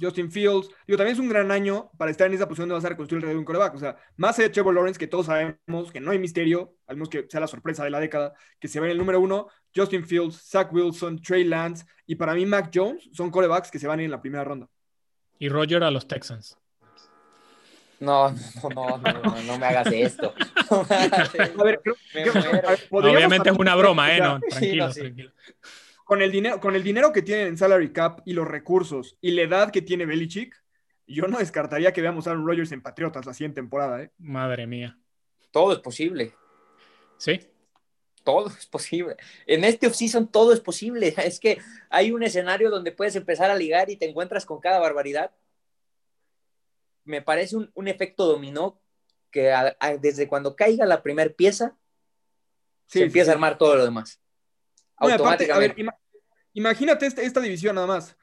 Justin Fields. Digo, también es un gran año para estar en esa posición de vas a reconstruir el red de un coreback. O sea, más allá de Trevor Lawrence, que todos sabemos que no hay misterio, al menos que sea la sorpresa de la década, que se ve en el número uno, Justin Fields, Zach Wilson, Trey Lance y para mí Mac Jones son corebacks que se van en la primera ronda. Y Roger a los Texans. No, no, no, no, no, me hagas esto. a ver, Obviamente es una broma, ¿eh? No, tranquilo, tranquilo con el dinero, con el dinero que tienen en salary cap y los recursos y la edad que tiene Belichick, yo no descartaría que veamos a Aaron Rodgers en Patriotas la siguiente temporada. ¿eh? Madre mía. Todo es posible. Sí. Todo es posible. En este offseason todo es posible. Es que hay un escenario donde puedes empezar a ligar y te encuentras con cada barbaridad. Me parece un, efecto dominó que desde cuando caiga la primera pieza, se empieza a armar todo lo demás. automáticamente. Imagínate esta, esta división nada más.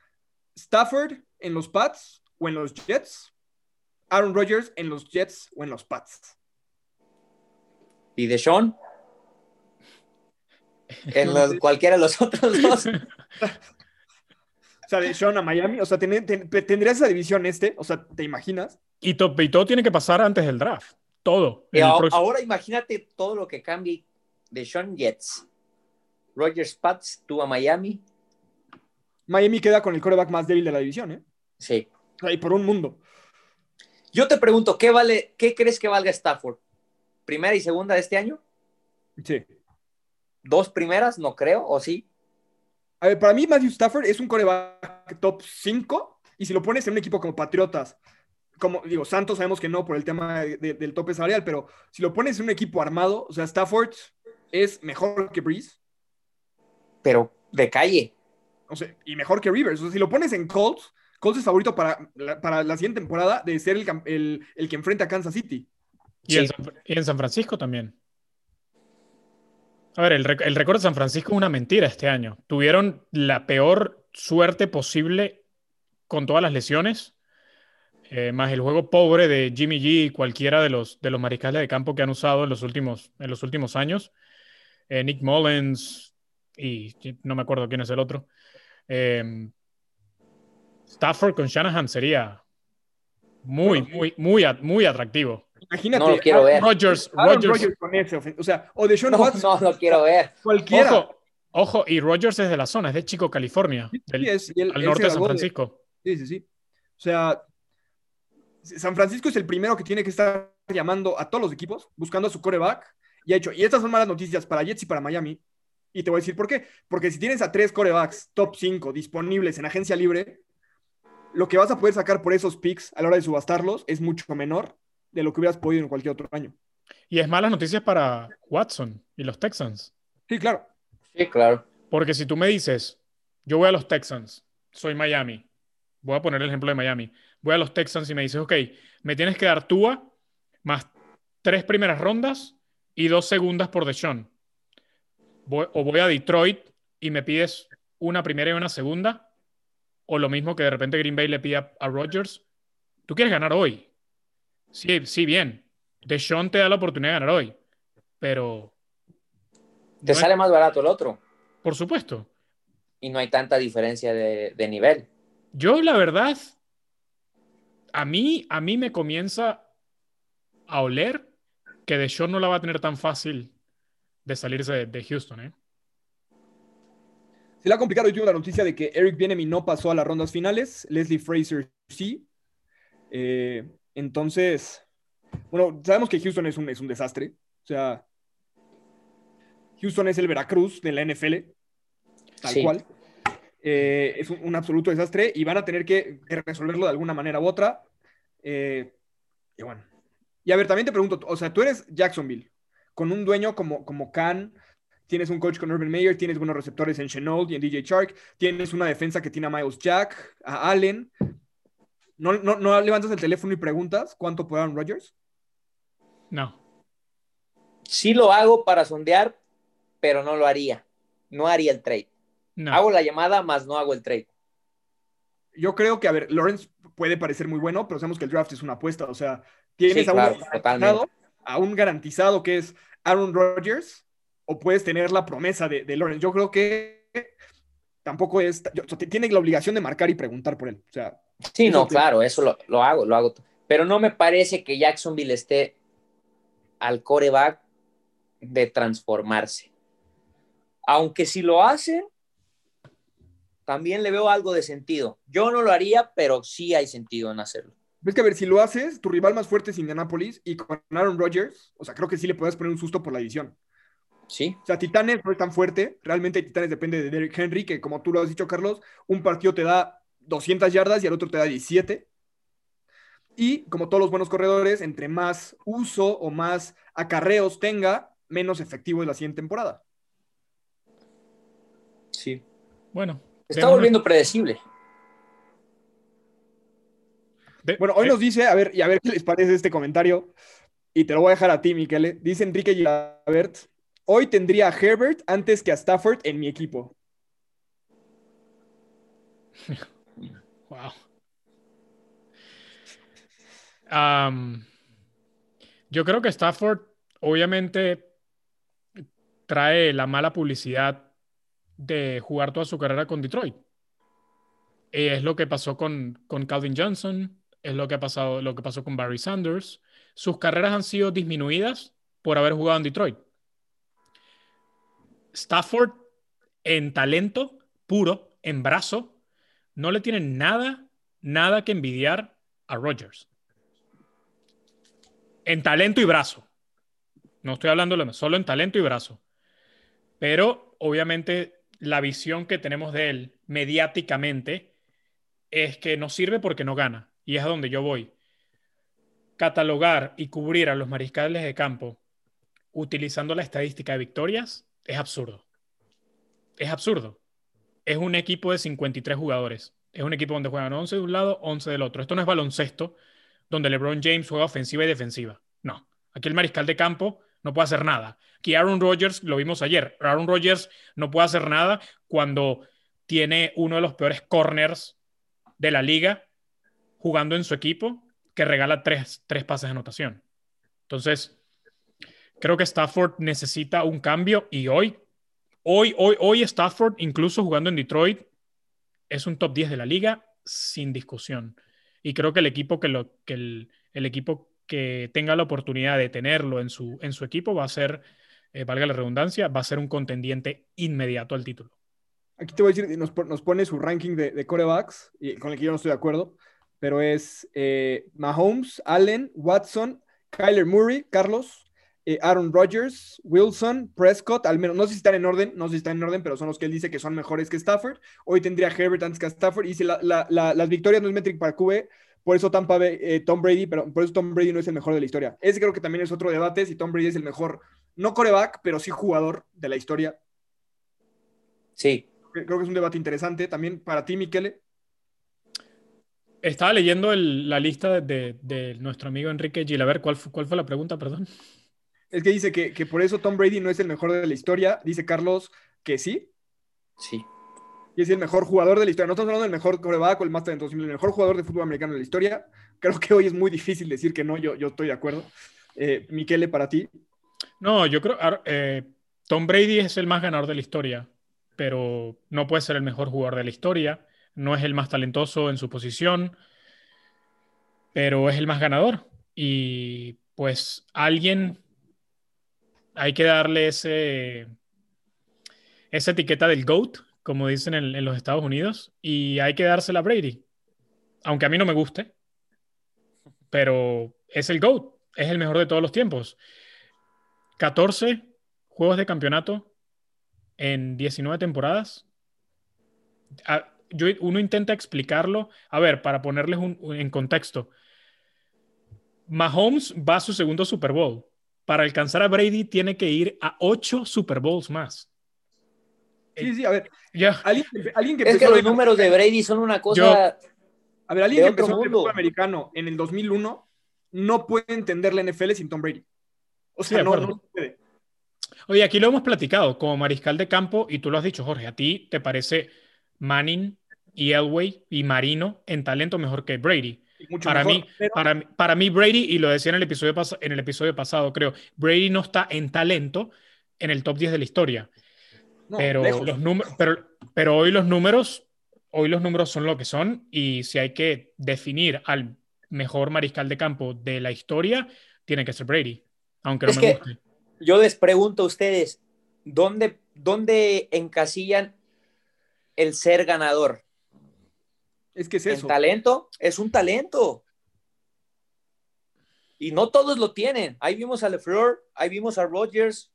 Stafford en los Pats o en los Jets. Aaron Rodgers en los Jets o en los Pats. ¿Y de Sean? En los, cualquiera de los otros dos. O sea, de Sean a Miami. O sea, ten- ten- tendrías esa división este. O sea, ¿te imaginas? Y, to- y todo tiene que pasar antes del draft. Todo. Y a- ahora imagínate todo lo que cambie de Sean Jets. Rogers Pats, tú a Miami. Miami queda con el coreback más débil de la división, ¿eh? Sí. Y por un mundo. Yo te pregunto, ¿qué vale, qué crees que valga Stafford? ¿Primera y segunda de este año? Sí. ¿Dos primeras? No creo, ¿o sí? A ver, para mí Matthew Stafford es un coreback top 5 y si lo pones en un equipo como Patriotas, como digo, Santos sabemos que no por el tema de- de- del tope salarial, pero si lo pones en un equipo armado, o sea, Stafford es mejor que Breeze, Pero de calle. O sea, y mejor que Rivers. O sea, si lo pones en Colts, Colts es favorito para la, para la siguiente temporada de ser el, el, el que enfrenta a Kansas City. y, en sí. San, y en San Francisco también. A ver, el, el récord de San Francisco es una mentira este año. Tuvieron la peor suerte posible con todas las lesiones, eh, más el juego pobre de Jimmy G y cualquiera de los, de los mariscales de campo que han usado en los últimos, en los últimos años. Eh, Nick Mullins y no me acuerdo quién es el otro. Eh, Stafford con Shanahan sería muy, muy, muy, muy atractivo. Imagínate. No lo quiero ver. Rogers, Aaron Rogers, Rodgers con ese O sea, o de Sean No, Watson, no lo quiero ver. cualquiera. Ojo, ojo, y Rogers es de la zona, es de Chico, California, Sí, del- es- y él- al norte de San Francisco. Sí, sí, sí. O sea, San Francisco es el primero que tiene que estar llamando a todos los equipos, buscando a su coreback. Y ha hecho, y estas son malas noticias para Jets y para Miami. Y te voy a decir por qué. Porque si tienes a tres corebacks top 5 disponibles en agencia libre, lo que vas a poder sacar por esos picks a la hora de subastarlos es mucho menor de lo que hubieras podido en cualquier otro año. Y es malas noticias para Watson y los Texans. Sí, claro. Sí, claro. Porque si tú me dices, yo voy a los Texans, soy Miami, voy a poner el ejemplo de Miami, voy a los Texans y me dices, ok, me tienes que dar Tua más tres primeras rondas y dos segundas por Deshaun. Voy- o voy a Detroit y me pides una primera y una segunda, o lo mismo que de repente Green Bay le pida a Rodgers. Tú quieres ganar hoy. Sí, sí, bien. Deshaun te da la oportunidad de ganar hoy, pero... Te no es- sale más barato el otro. Por supuesto. Y no hay tanta diferencia de, de nivel. Yo, la verdad, a mí, a mí me comienza a oler que Deshaun no la va a tener tan fácil de salirse de, de Houston, ¿eh? Se le ha complicado. Yo tuve la noticia de que Eric Bienemy no pasó a las rondas finales. Leslie Fraser sí. Eh, entonces, bueno, sabemos que Houston es un, es un desastre. O sea, Houston es el Veracruz de la NFL, tal Sí. cual. Eh, es un, un absoluto desastre y van a tener que, que resolverlo de alguna manera u otra. Eh, y bueno. Y a ver, también te pregunto, o sea, tú eres Jacksonville, con un dueño como, como Khan, tienes un coach con Urban Meyer, tienes buenos receptores en Chenault y en DJ Shark, tienes una defensa que tiene a Miles Jack, a Allen. ¿No, no, no levantas el teléfono y preguntas cuánto por Aaron Rodgers? No. Sí lo hago para sondear, pero no lo haría. No haría el trade. No. Hago la llamada, más no hago el trade. Yo creo que, a ver, Lawrence puede parecer muy bueno, pero sabemos que el draft es una apuesta. O sea, tienes Sí, a, claro, un a un garantizado que es Aaron Rodgers, o puedes tener la promesa de, de Lawrence. Yo creo que tampoco es. yo- tiene la obligación de marcar y preguntar por él. O sea, Sí, no, claro, eso lo, lo hago, lo hago. Pero no me parece que Jacksonville esté al coreback de transformarse. Aunque si lo hace, también le veo algo de sentido. Yo no lo haría, pero sí hay sentido en hacerlo. Ves que, a ver, si lo haces, tu rival más fuerte es Indianapolis y con Aaron Rodgers, o sea, creo que sí le puedes poner un susto por la división. Sí, O sea, Titanes no es tan fuerte. Realmente Titanes depende de Derrick Henry, que como tú lo has dicho, Carlos, un partido te da 200 yardas y el otro te da 17. Y como todos los buenos corredores, entre más uso o más acarreos tenga, menos efectivo es la siguiente temporada. sí. Bueno. Está volviendo predecible. De- Bueno, hoy eh, nos dice, a ver, y a ver qué les parece este comentario, y te lo voy a dejar a ti, Miquele. Dice Enrique Gilabert, hoy tendría a Herbert antes que a Stafford en mi equipo. Wow. Yo creo que Stafford, obviamente, trae la mala publicidad de jugar toda su carrera con Detroit. es lo que pasó con, con Calvin Johnson, es lo que, ha pasado, lo que pasó con Barry Sanders. Sus carreras han sido disminuidas por haber jugado en Detroit. Stafford, en talento puro, en brazo, no le tiene nada, nada que envidiar a Rodgers. En talento y brazo. No estoy hablando solo en talento y brazo. Pero obviamente la visión que tenemos de él mediáticamente es que no sirve porque no gana. Y es a donde yo voy. Catalogar y cubrir a los mariscales de campo utilizando la estadística de victorias es absurdo. Es absurdo. Es un equipo de 53 jugadores. Es un equipo donde juegan 11 de un lado, 11 del otro. Esto no es baloncesto donde LeBron James juega ofensiva y defensiva. No. Aquí el mariscal de campo no puede hacer nada. Aquí Aaron Rodgers, lo vimos ayer, Aaron Rodgers no puede hacer nada cuando tiene uno de los peores corners de la liga jugando en su equipo que regala tres, tres pases de anotación. Entonces, creo que Stafford necesita un cambio y hoy, hoy, hoy, hoy Stafford, incluso jugando en Detroit, es un top 10 de la liga sin discusión. Y creo que el equipo que, lo, que el, el equipo que tenga la oportunidad de tenerlo en su, en su equipo va a ser, eh, valga la redundancia, va a ser un contendiente inmediato al título. Aquí te voy a decir, nos, nos pone su ranking de, de corebacks, con el que yo no estoy de acuerdo, pero es eh, Mahomes, Allen, Watson, Kyler Murray, Carlos, eh, Aaron Rodgers, Wilson, Prescott, al menos, no sé si están en orden, no sé si están en orden, pero son los que él dice que son mejores que Stafford. Hoy tendría Herbert antes que Stafford, y si la, la, las victorias no es métrica para QB, por eso Tampa eh, Tom Brady, pero por eso Tom Brady no es el mejor de la historia. Ese creo que también es otro debate si Tom Brady es el mejor, no coreback, pero sí jugador de la historia. Sí. Creo que es un debate interesante también para ti, Miquele. Estaba leyendo la lista de, nuestro amigo Enrique Gilaver. ¿Cuál, ¿Cuál fue la pregunta, perdón? Es que dice que, que por eso Tom Brady no es el mejor de la historia. Dice Carlos que sí. Sí y es el mejor jugador de la historia. No estamos hablando del mejor coreback o el más talentoso, el mejor jugador de fútbol americano de la historia. Creo que hoy es muy difícil decir que no, yo, yo estoy de acuerdo. Eh, Miquele, para ti. No, yo creo eh, Tom Brady es el más ganador de la historia, pero no puede ser el mejor jugador de la historia. No es el más talentoso en su posición, pero es el más ganador. Y pues alguien hay que darle ese, esa etiqueta del GOAT como dicen en, los Estados Unidos, y hay que dársela a Brady. Aunque a mí no me guste, pero es el GOAT, es el mejor de todos los tiempos. 14 juegos de campeonato en 19 temporadas. Yo, uno intenta explicarlo. A ver, para ponerles en contexto. Mahomes va a su segundo Super Bowl. Para alcanzar a Brady tiene que ir a 8 Super Bowls más. Sí, sí, a ver. Alguien, que es que los números de Brady son una cosa. a ver, alguien que empezó el fútbol americano en el 2001 no puede entender la NFL sin Tom Brady. O sea, no, no puede. Oye, aquí lo hemos platicado como mariscal de campo y tú lo has dicho, Jorge. ¿A ti te parece Manning y Elway y Marino en talento mejor que Brady? Para, mí, para, para, mí, Brady, y lo decía en el, episodio en el episodio pasado, creo, Brady no está en talento en el top 10 de la historia pero, los números, pero, pero hoy los números, hoy los números son lo que son y si hay que definir al mejor mariscal de campo de la historia, tiene que ser Brady, aunque no me guste. Yo les pregunto a ustedes, ¿dónde, ¿dónde encasillan el ser ganador? Es que es eso. talento? Es un talento. Y no todos lo tienen. Ahí vimos a LeFleur, ahí vimos a Rodgers,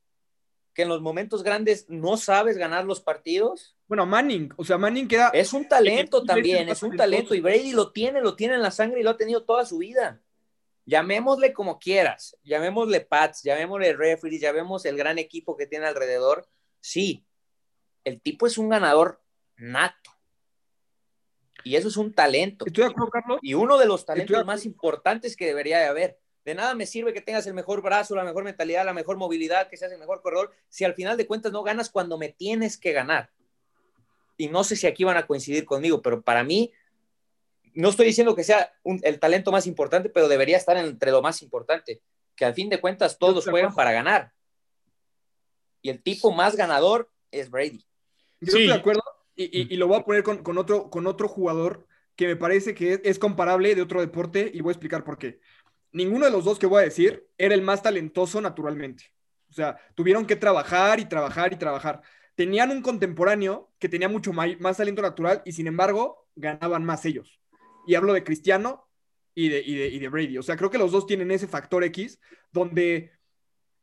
que en los momentos grandes no sabes ganar los partidos. Bueno, Manning, o sea, Manning queda... Es un talento también, es un talento y Brady lo tiene, lo tiene en la sangre y lo ha tenido toda su vida. Llamémosle como quieras, llamémosle Pats, llamémosle referees, llamémosle el gran equipo que tiene alrededor. Sí, el tipo es un ganador nato. Y eso es un talento. Estoy de acuerdo, Carlos. Y uno de los talentos más importantes que debería de haber. De nada me sirve que tengas el mejor brazo, la mejor mentalidad, la mejor movilidad, que seas el mejor corredor, si al final de cuentas no ganas cuando me tienes que ganar. Y no sé si aquí van a coincidir conmigo, pero para mí, no estoy diciendo que sea el talento más importante, pero debería estar entre lo más importante, que al fin de cuentas todos juegan para ganar. Y el tipo más ganador es Brady. Yo estoy de acuerdo y, lo voy a poner con, otro, con otro jugador que me parece que es, comparable de otro deporte y voy a explicar por qué. Ninguno de los dos que voy a decir era el más talentoso naturalmente. O sea, tuvieron que trabajar y trabajar y trabajar. Tenían un contemporáneo que tenía mucho más, talento natural y sin embargo ganaban más ellos. Y hablo de Cristiano y de, y de Brady. O sea, creo que los dos tienen ese factor X donde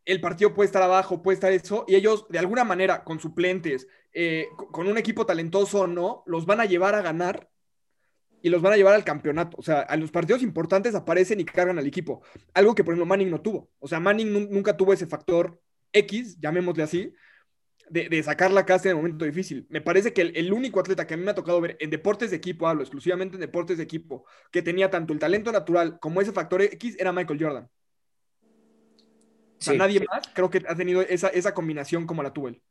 el partido puede estar abajo, puede estar eso, y ellos de alguna manera, con suplentes, eh, con un equipo talentoso o no, los van a llevar a ganar y los van a llevar al campeonato. O sea, a los partidos importantes aparecen y cargan al equipo. Algo que, por ejemplo, Manning no tuvo. O sea, Manning nunca tuvo ese factor X, llamémosle así, de, sacar la casa en el momento difícil. Me parece que el, el, único atleta que a mí me ha tocado ver en deportes de equipo, hablo exclusivamente en deportes de equipo, que tenía tanto el talento natural como ese factor X, era Michael Jordan nadie más creo que ha tenido esa, combinación como la tuvo él.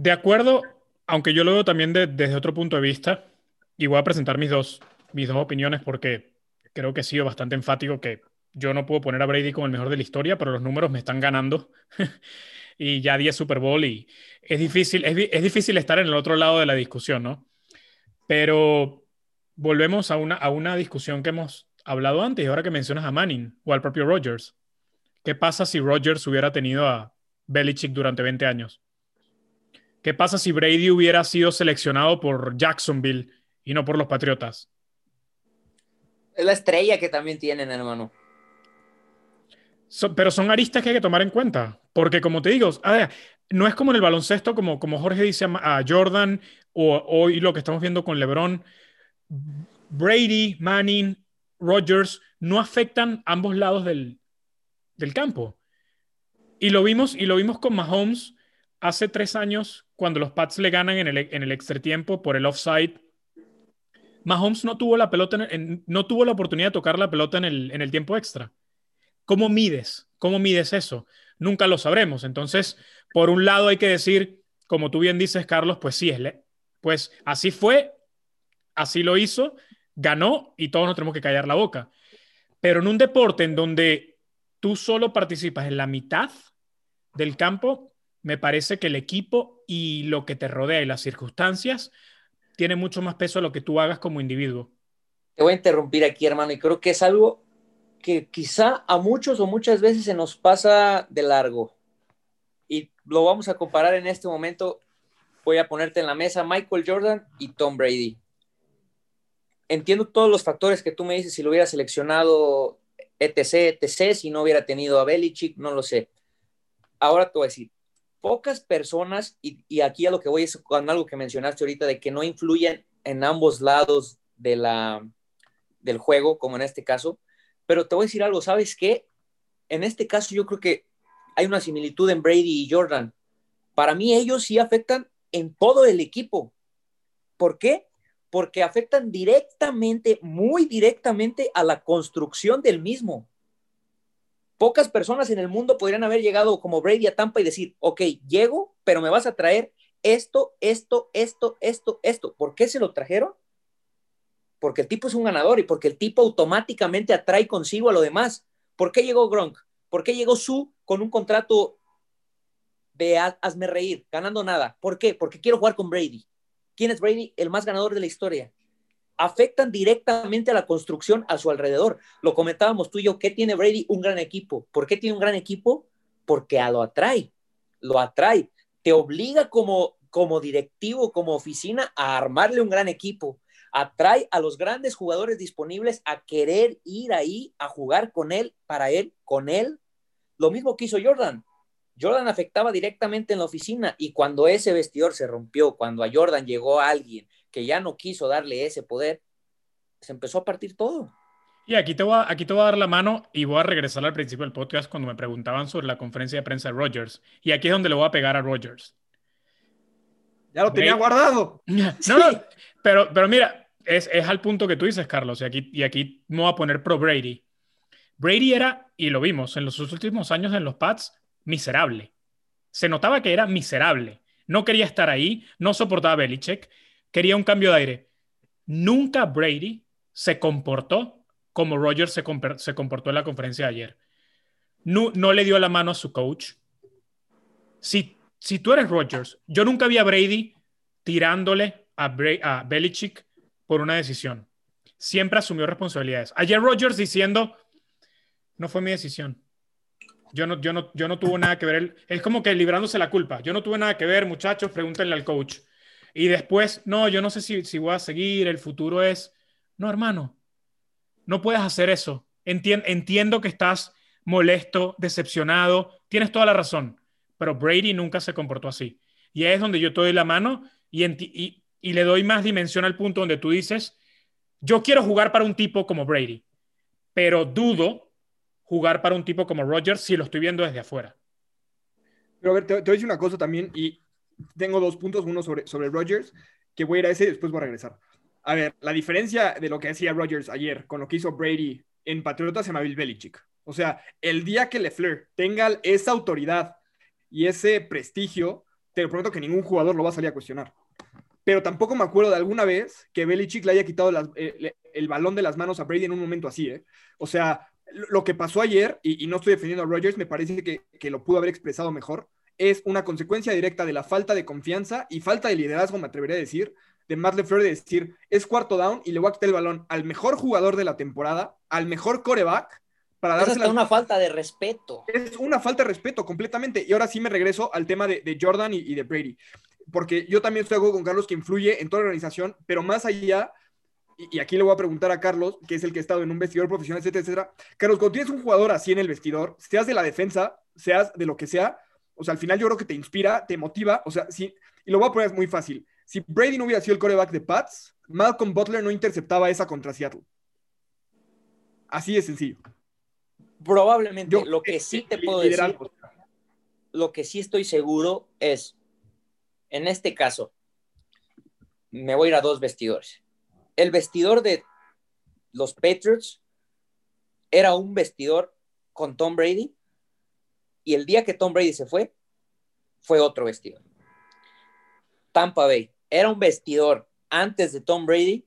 De acuerdo, aunque yo lo veo también desde otro punto de vista, y voy a presentar mis dos, mis dos opiniones porque creo que he sido bastante enfático que yo no puedo poner a Brady como el mejor de la historia, pero los números me están ganando. y ya 10 Super Bowl y es difícil, es, difícil estar en el otro lado de la discusión, ¿no? Pero volvemos a una, a una discusión que hemos hablado antes, y ahora que mencionas a Manning o al propio Rogers. ¿Qué pasa si Rodgers hubiera tenido a Belichick durante 20 años? ¿Qué pasa si Brady hubiera sido seleccionado por Jacksonville y no por los Patriotas? Es la estrella que también tienen, hermano. pero son aristas que hay que tomar en cuenta. Porque, como te digo, no es como en el baloncesto, como, como Jorge dice a Jordan o hoy lo que estamos viendo con LeBron. Brady, Manning, Rodgers no afectan ambos lados del, del campo. Y lo vimos, y lo vimos con Mahomes hace tres años, cuando los Pats le ganan en el, en el extra tiempo por el offside. Mahomes no tuvo la pelota, no tuvo la oportunidad de tocar la pelota en el, en el tiempo extra. ¿Cómo mides? ¿Cómo mides eso? Nunca lo sabremos. Entonces, por un lado hay que decir, como tú bien dices, Carlos, pues sí, es pues así fue, así lo hizo, ganó y todos nos tenemos que callar la boca. Pero en un deporte en donde tú solo participas en la mitad del campo, me parece que el equipo y lo que te rodea y las circunstancias tiene mucho más peso a lo que tú hagas como individuo. Te voy a interrumpir aquí, hermano, y creo que es algo que quizá a muchos o muchas veces se nos pasa de largo. Y lo vamos a comparar en este momento. Voy a ponerte en la mesa Michael Jordan y Tom Brady. Entiendo todos los factores que tú me dices si lo hubiera seleccionado etc, etc, si no hubiera tenido a Belichick, no lo sé. Ahora te voy a decir, pocas personas, y, aquí a lo que voy es con algo que mencionaste ahorita, de que no influyen en ambos lados de la, del juego, como en este caso, pero te voy a decir algo, ¿sabes qué? En este caso yo creo que hay una similitud en Brady y Jordan. Para mí ellos sí afectan en todo el equipo. ¿Por qué? porque afectan directamente, muy directamente a la construcción del mismo. Pocas personas en el mundo podrían haber llegado como Brady a Tampa y decir, ok, llego, pero me vas a traer esto, esto, esto, esto, esto. ¿Por qué se lo trajeron? Porque el tipo es un ganador y porque el tipo automáticamente atrae consigo a lo demás. ¿Por qué llegó Gronk? ¿Por qué llegó Su con un contrato de hazme reír, ganando nada? ¿Por qué? Porque quiero jugar con Brady. ¿Quién es Brady? El más ganador de la historia. Afectan directamente a la construcción a su alrededor. Lo comentábamos tú y yo, ¿qué tiene Brady? Un gran equipo. ¿Por qué tiene un gran equipo? Porque a lo atrae, lo atrae. Te obliga como, como directivo, como oficina, a armarle un gran equipo. Atrae a los grandes jugadores disponibles a querer ir ahí a jugar con él, para él, con él. Lo mismo que hizo Jordan. Jordan afectaba directamente en la oficina y cuando ese vestidor se rompió, cuando a Jordan llegó alguien que ya no quiso darle ese poder, se empezó a partir todo. Y aquí te, voy a, aquí te voy a dar la mano y voy a regresar al principio del podcast cuando me preguntaban sobre la conferencia de prensa de Rogers. Y aquí es donde le voy a pegar a Rogers. Ya lo tenía guardado. No, no, pero, pero mira, es, es, al punto que tú dices, Carlos, y aquí, y aquí me voy a poner pro Brady. Brady era, y lo vimos en los últimos años en los Pats, miserable. Se notaba que era miserable. No quería estar ahí, no soportaba a Belichick, quería un cambio de aire. Nunca Brady se comportó como Rogers se, comportó en la conferencia de ayer. No, no le dio la mano a su coach, si, si tú eres Rodgers, yo nunca vi a Brady tirándole a, Belichick por una decisión. Siempre asumió responsabilidades. Ayer Rodgers diciendo, no fue mi decisión. Yo no, yo no, yo no tuve nada que ver. Es como que librándose la culpa. Yo no tuve nada que ver, muchachos, pregúntenle al coach. Y después, no, yo no sé si, si voy a seguir, el futuro es... No, hermano, no puedes hacer eso. entiendo que estás molesto, decepcionado, tienes toda la razón, pero Brady nunca se comportó así. Y es donde yo te doy la mano y, y, y le doy más dimensión al punto donde tú dices, yo quiero jugar para un tipo como Brady, pero dudo jugar para un tipo como Rodgers si lo estoy viendo desde afuera. Pero a ver, te, voy a decir una cosa también y tengo dos puntos, uno sobre, sobre Rodgers, que voy a ir a ese y después voy a regresar. A ver, la diferencia de lo que hacía Rodgers ayer con lo que hizo Brady en Patriotas se llama Bill Belichick. O sea, el día que LeFleur tenga esa autoridad y ese prestigio, te lo prometo que ningún jugador lo va a salir a cuestionar. Pero tampoco me acuerdo de alguna vez que Belichick le haya quitado eh, el balón de las manos a Brady en un momento así, ¿eh? O sea, lo que pasó ayer, y, no estoy defendiendo a Rodgers, me parece que, que lo pudo haber expresado mejor, es una consecuencia directa de la falta de confianza y falta de liderazgo, me atrevería a decir, de Matt LeFleur de decir, es cuarto down y le voy a quitar el balón al mejor jugador de la temporada, al mejor coreback, para darse es una falta de respeto. Es una falta de respeto completamente. Y ahora sí me regreso al tema de, Jordan y, de Brady. Porque yo también estoy con Carlos que influye en toda la organización, pero más allá, y, aquí le voy a preguntar a Carlos, que es el que ha estado en un vestidor profesional, etcétera, etcétera. Carlos, cuando tienes un jugador así en el vestidor, seas de la defensa, seas de lo que sea, o sea, al final yo creo que te inspira, te motiva, o sea, sí, y lo voy a poner muy fácil. Si Brady no hubiera sido el coreback de Pats, Malcolm Butler no interceptaba esa contra Seattle. Así de sencillo. Probablemente. lo que sí te puedo decir, lo que sí estoy seguro es, en este caso, me voy a ir a dos vestidores. El vestidor de los Patriots era un vestidor con Tom Brady y el día que Tom Brady se fue, fue otro vestidor. Tampa Bay era un vestidor antes de Tom Brady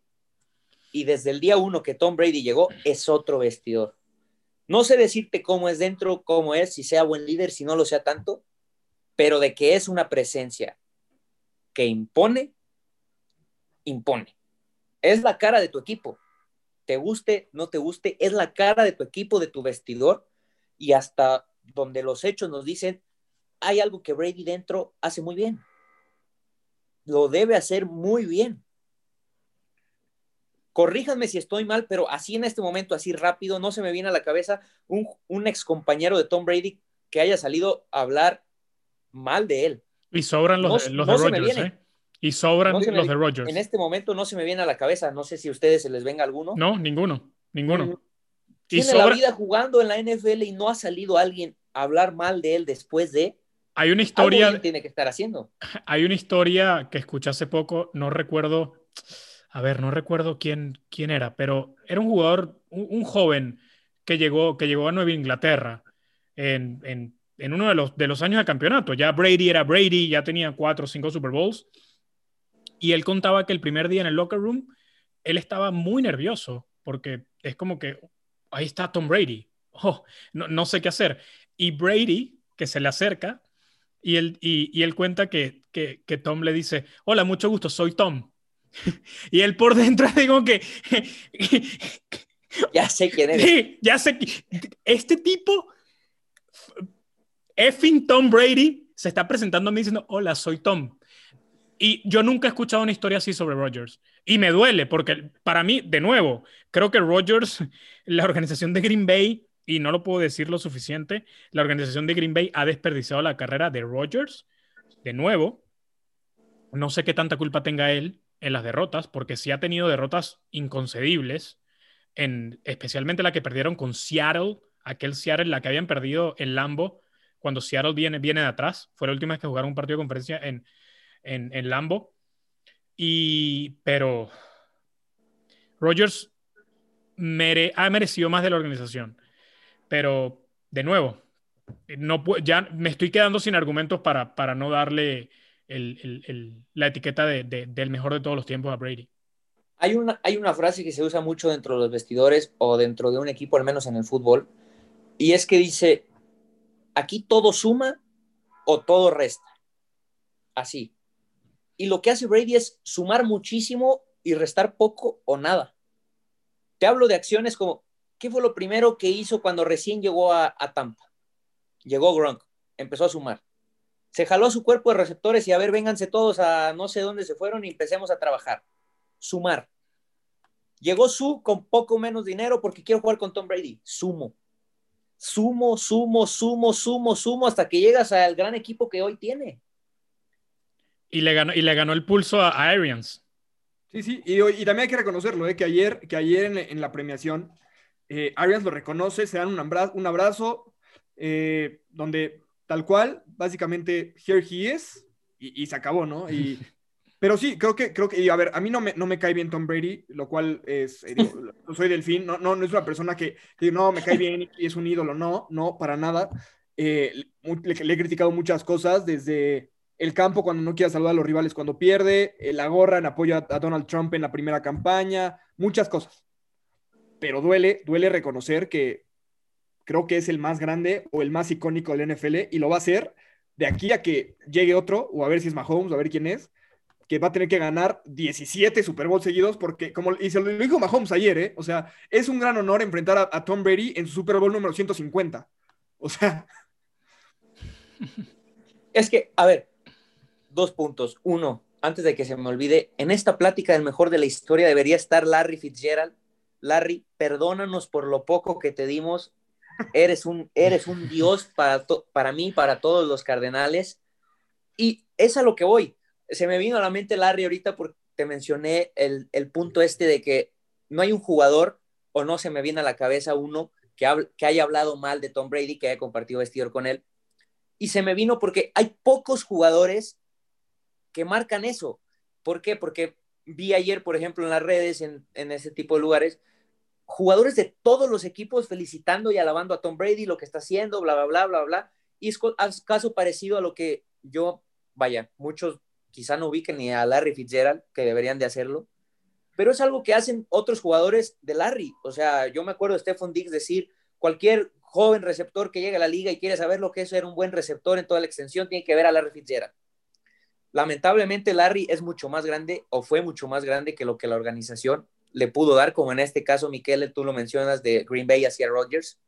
y desde el día uno que Tom Brady llegó es otro vestidor. No sé decirte cómo es dentro, cómo es, si sea buen líder, si no lo sea tanto, pero de que es una presencia que impone, impone. Es la cara de tu equipo. Te guste, no te guste, es la cara de tu equipo, de tu vestidor y hasta donde los hechos nos dicen, hay algo que Brady dentro hace muy bien lo debe hacer muy bien. Corríjanme si estoy mal, pero así en este momento, así rápido, no se me viene a la cabeza un, un ex compañero de Tom Brady que haya salido a hablar mal de él. Y sobran los, de Rogers, ¿eh? Y sobran los de Rogers. En este momento no se me viene a la cabeza. No sé si a ustedes se les venga alguno. No, ninguno. Ninguno. Tiene la vida jugando en la NFL y no ha salido alguien a hablar mal de él después de. Hay una historia. tiene que estar haciendo. Hay una historia que escuché hace poco, no recuerdo. A ver, no recuerdo quién, quién era, pero era un jugador, un, joven que llegó, que llegó a Nueva Inglaterra en, en, en, uno de los, de los años de campeonato. Ya Brady era Brady, ya tenía cuatro o cinco Super Bowls. Y él contaba que el primer día en el locker room, él estaba muy nervioso porque es como que ahí está Tom Brady. Oh, no, no sé qué hacer. Y Brady, que se le acerca, y él, y, él cuenta que, que, que, Tom le dice, hola, mucho gusto, soy Tom. y él por dentro digo que... ya sé quién es. ya sé que este tipo, effing Tom Brady, se está presentando a mí diciendo, hola, soy Tom. Y yo nunca he escuchado una historia así sobre Rogers. Y me duele, porque para mí, de nuevo, creo que Rogers, la organización de Green Bay, y no lo puedo decir lo suficiente, la organización de Green Bay ha desperdiciado la carrera de Rodgers. De nuevo, no sé qué tanta culpa tenga él en las derrotas, porque sí ha tenido derrotas inconcebibles, en, especialmente la que perdieron con Seattle, aquel Seattle, la que habían perdido en Lambo, cuando Seattle viene, viene de atrás. Fue la última vez que jugaron un partido de conferencia en, en, en Lambo. Y, pero Rodgers ha merecido más de la organización. Pero, de nuevo, no, ya me estoy quedando sin argumentos para, para no darle la etiqueta de, del mejor de todos los tiempos a Brady. Hay una, hay una frase que se usa mucho dentro de los vestidores o dentro de un equipo, al menos en el fútbol, y es que dice, aquí todo suma o todo resta. Así. Y lo que hace Brady es sumar muchísimo y restar poco o nada. Te hablo de acciones como, ¿qué fue lo primero que hizo cuando recién llegó a, Tampa? Llegó Gronk, empezó a sumar. Se jaló su cuerpo de receptores y a ver, vénganse todos a no sé dónde se fueron y empecemos a trabajar. Sumar. Llegó Su con poco menos dinero porque quiero jugar con Tom Brady. Sumo. Sumo, sumo, sumo, sumo, sumo, hasta que llegas al gran equipo que hoy tiene. Y le ganó, y le ganó el pulso a, Arians. Sí, sí, y, también hay que reconocerlo, ¿eh? que ayer, que ayer en, la premiación, eh, Arians lo reconoce, se dan un abrazo, un abrazo eh, donde tal cual, básicamente, here he is, y, se acabó, ¿no? Y, pero sí, creo que, creo que, a ver, a mí no me, no me cae bien Tom Brady, lo cual es, eh, soy delfín, no, no, no es una persona que, que, no, me cae bien y es un ídolo, no, no, para nada. le, le, he criticado muchas cosas, desde el campo cuando no quiere saludar a los rivales cuando pierde, eh, la gorra en apoyo a, Donald Trump en la primera campaña, muchas cosas. Pero duele, duele reconocer que creo que es el más grande o el más icónico del NFL y lo va a hacer de aquí a que llegue otro, o a ver si es Mahomes, a ver quién es, que va a tener que ganar 17 Super Bowl seguidos, porque como y se lo dijo Mahomes ayer, ¿eh? o sea, es un gran honor enfrentar a, a Tom Brady en su Super Bowl número 150. O sea. Es que, a ver, dos puntos. Uno, antes de que se me olvide, en esta plática del mejor de la historia debería estar Larry Fitzgerald. Larry, perdónanos por lo poco que te dimos. Eres un, eres un dios para, para mí, para todos los cardenales. Y es a lo que voy. Se me vino a la mente Larry ahorita porque te mencioné el, punto este de que no hay un jugador o no se me viene a la cabeza uno que, que haya hablado mal de Tom Brady, que haya compartido vestidor con él. Y se me vino porque hay pocos jugadores que marcan eso. ¿Por qué? Porque vi ayer, por ejemplo, en las redes, en, ese tipo de lugares, jugadores de todos los equipos felicitando y alabando a Tom Brady, lo que está haciendo, bla, bla, bla, bla, bla. Y es caso parecido a lo que yo, vaya, muchos quizá no ubiquen ni a Larry Fitzgerald, que deberían de hacerlo, pero es algo que hacen otros jugadores de Larry. O sea, yo me acuerdo de Stephon Diggs decir, cualquier joven receptor que llegue a la liga y quiere saber lo que es ser un buen receptor en toda la extensión, tiene que ver a Larry Fitzgerald. Lamentablemente Larry es mucho más grande o fue mucho más grande que lo que la organización le pudo dar, como en este caso, Miquel, tú lo mencionas, de Green Bay hacia Rodgers.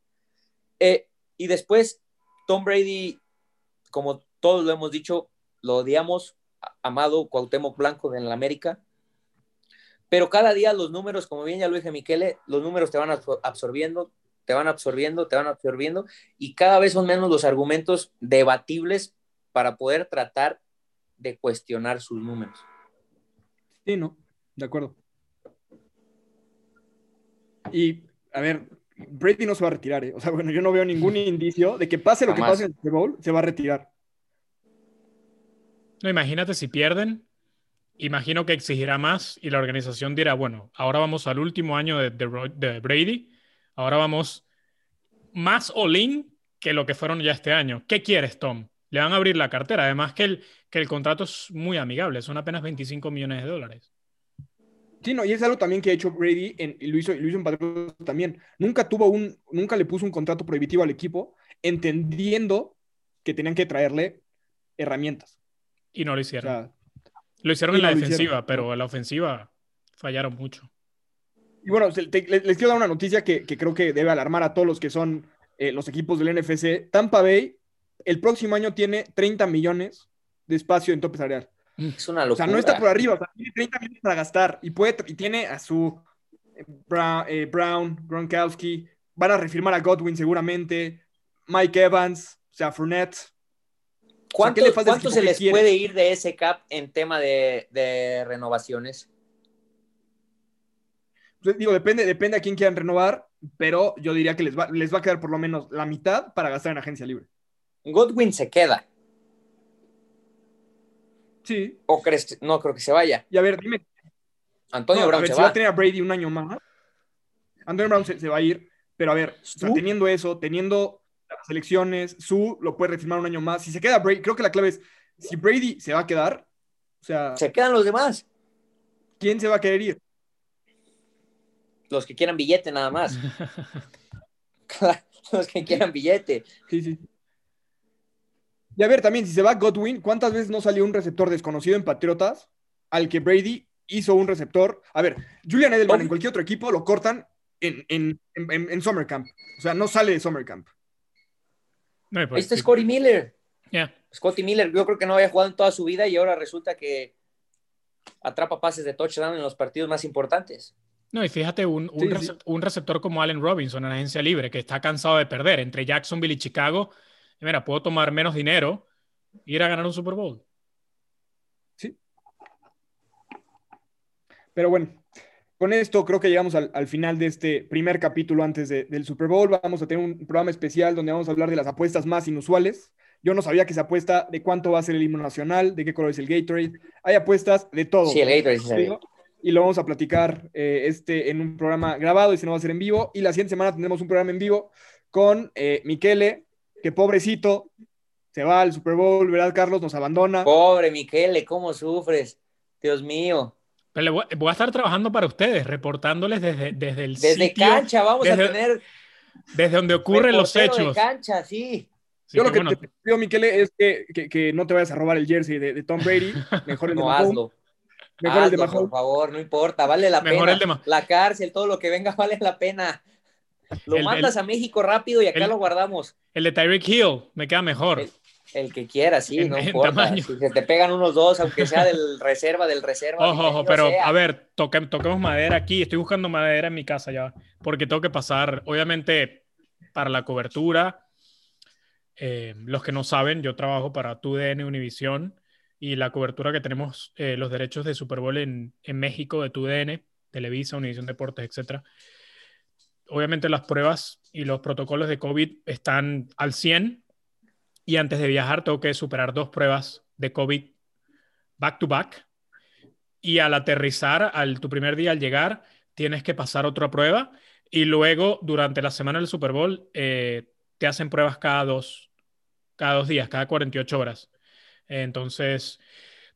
Eh, y después, Tom Brady, como todos lo hemos dicho, lo odiamos, amado Cuauhtémoc Blanco en la América, pero cada día los números, como bien ya lo dije Miquele, los números te van absorbiendo, te van absorbiendo, te van absorbiendo, y cada vez son menos los argumentos debatibles para poder tratar de cuestionar sus números. Sí, no, de acuerdo. Y, a ver, Brady no se va a retirar, ¿eh? O sea, bueno, yo no veo ningún indicio de que pase lo que pase en el Super Bowl, se va a retirar. No, imagínate si pierden, imagino que exigirá más y la organización dirá, bueno, ahora vamos al último año de, de Brady, ahora vamos más all-in que lo que fueron ya este año. ¿Qué quieres, Tom? Le van a abrir la cartera. Además que el, que el contrato es muy amigable, son apenas 25 millones de dólares. Sí, no, y es algo también que ha hecho Brady en, y lo hizo, en Patriots también. Nunca tuvo un, nunca le puso un contrato prohibitivo al equipo, entendiendo que tenían que traerle herramientas. Y no lo hicieron. lo hicieron en la defensiva, pero en la ofensiva fallaron mucho. Y bueno, les, quiero dar una noticia que, creo que debe alarmar a todos los que son eh, los equipos del NFC. Tampa Bay el próximo año tiene 30 millones de espacio en tope salarial. Es una locura. O sea, no está por arriba, o sea, tiene 30 millones para gastar y, puede, y tiene a su eh, eh, Brown, Gronkowski, van a refirmar a Godwin seguramente, Mike Evans, o sea, Fournette. ¿Cuánto, se les puede ir de ese cap en tema de, renovaciones? Pues, digo, depende, depende a quién quieran renovar, pero yo diría que les va, les va a quedar por lo menos la mitad para gastar en agencia libre. Godwin se queda. Sí. ¿O crees no creo que se vaya? Y a ver, dime. Antonio Brown se va. a tener a Brady un año más. Antonio Brown se, va a ir, pero a ver, teniendo eso, teniendo las elecciones, su lo puede refirmar un año más. Si se queda Brady, creo que la clave es si Brady se va a quedar, o sea, se quedan los demás. ¿Quién se va a querer ir? Los que quieran billete nada más. los que quieran billete. Sí, sí. Y a ver, también, si se va Godwin, ¿cuántas veces no salió un receptor desconocido en Patriotas al que Brady hizo un receptor? A ver, Julian Edelman en cualquier otro equipo lo cortan en, en, en, en Summer Camp. O sea, no sale de Summer Camp. No, pues, este es Scotty Miller. Yeah. Scotty Miller, yo creo que no había jugado en toda su vida y ahora resulta que atrapa pases de touchdown en los partidos más importantes. No, y fíjate, un, un, receptor, como Allen Robinson en agencia libre, que está cansado de perder entre Jacksonville y Chicago, mira, puedo tomar menos dinero e ir a ganar un Super Bowl. Sí. Pero bueno, con esto creo que llegamos al, final de este primer capítulo antes del Super Bowl. Vamos a tener un programa especial donde vamos a hablar de las apuestas más inusuales. Yo no sabía que se apuesta de cuánto va a ser el himno nacional, de qué color es el Gatorade. Hay apuestas de todo. Sí, el Gatorade sí Y lo vamos a platicar eh, este, en un programa grabado y se no va a hacer en vivo. Y la siguiente semana tendremos un programa en vivo con eh, Miquele, que pobrecito, se va al Super Bowl, ¿verdad, Carlos? Nos abandona. Pobre Miquele, ¿cómo sufres? Dios mío. Pero voy, a estar trabajando para ustedes, reportándoles desde, desde el Desde cancha vamos a tener... Desde donde ocurren los hechos. De cancha, sí. Yo lo que te pido, Miquele, es que, que, no te vayas a robar el jersey de, de Tom Brady. Mejor el de hazlo. Mejor el de Mahomes. Por favor, no importa, vale la Mejor pena. El de la cárcel, todo lo que venga vale la pena. Lo mandas a México rápido y acá lo guardamos. El de Tyreek Hill, me queda mejor. El que quiera, sí, no importa. Si se te pegan unos dos, aunque sea del reserva, del reserva. Ojo, ojo, pero a ver, toquemos madera aquí. Estoy buscando madera en mi casa ya, porque tengo que pasar, obviamente, para la cobertura. Eh, los que no saben, yo trabajo para TUDN Univisión y la cobertura que tenemos, eh, los derechos de Super Bowl en, en México de TUDN, Televisa, Univisión Deportes, etcétera. Obviamente las pruebas y los protocolos de COVID están al 100 y antes de viajar tengo que superar dos pruebas de COVID back to back. Y al aterrizar, al tu primer día al llegar, tienes que pasar otra prueba. Y luego, durante la semana del Super Bowl, eh, te hacen pruebas cada dos, cada dos días, cada 48 horas. Entonces,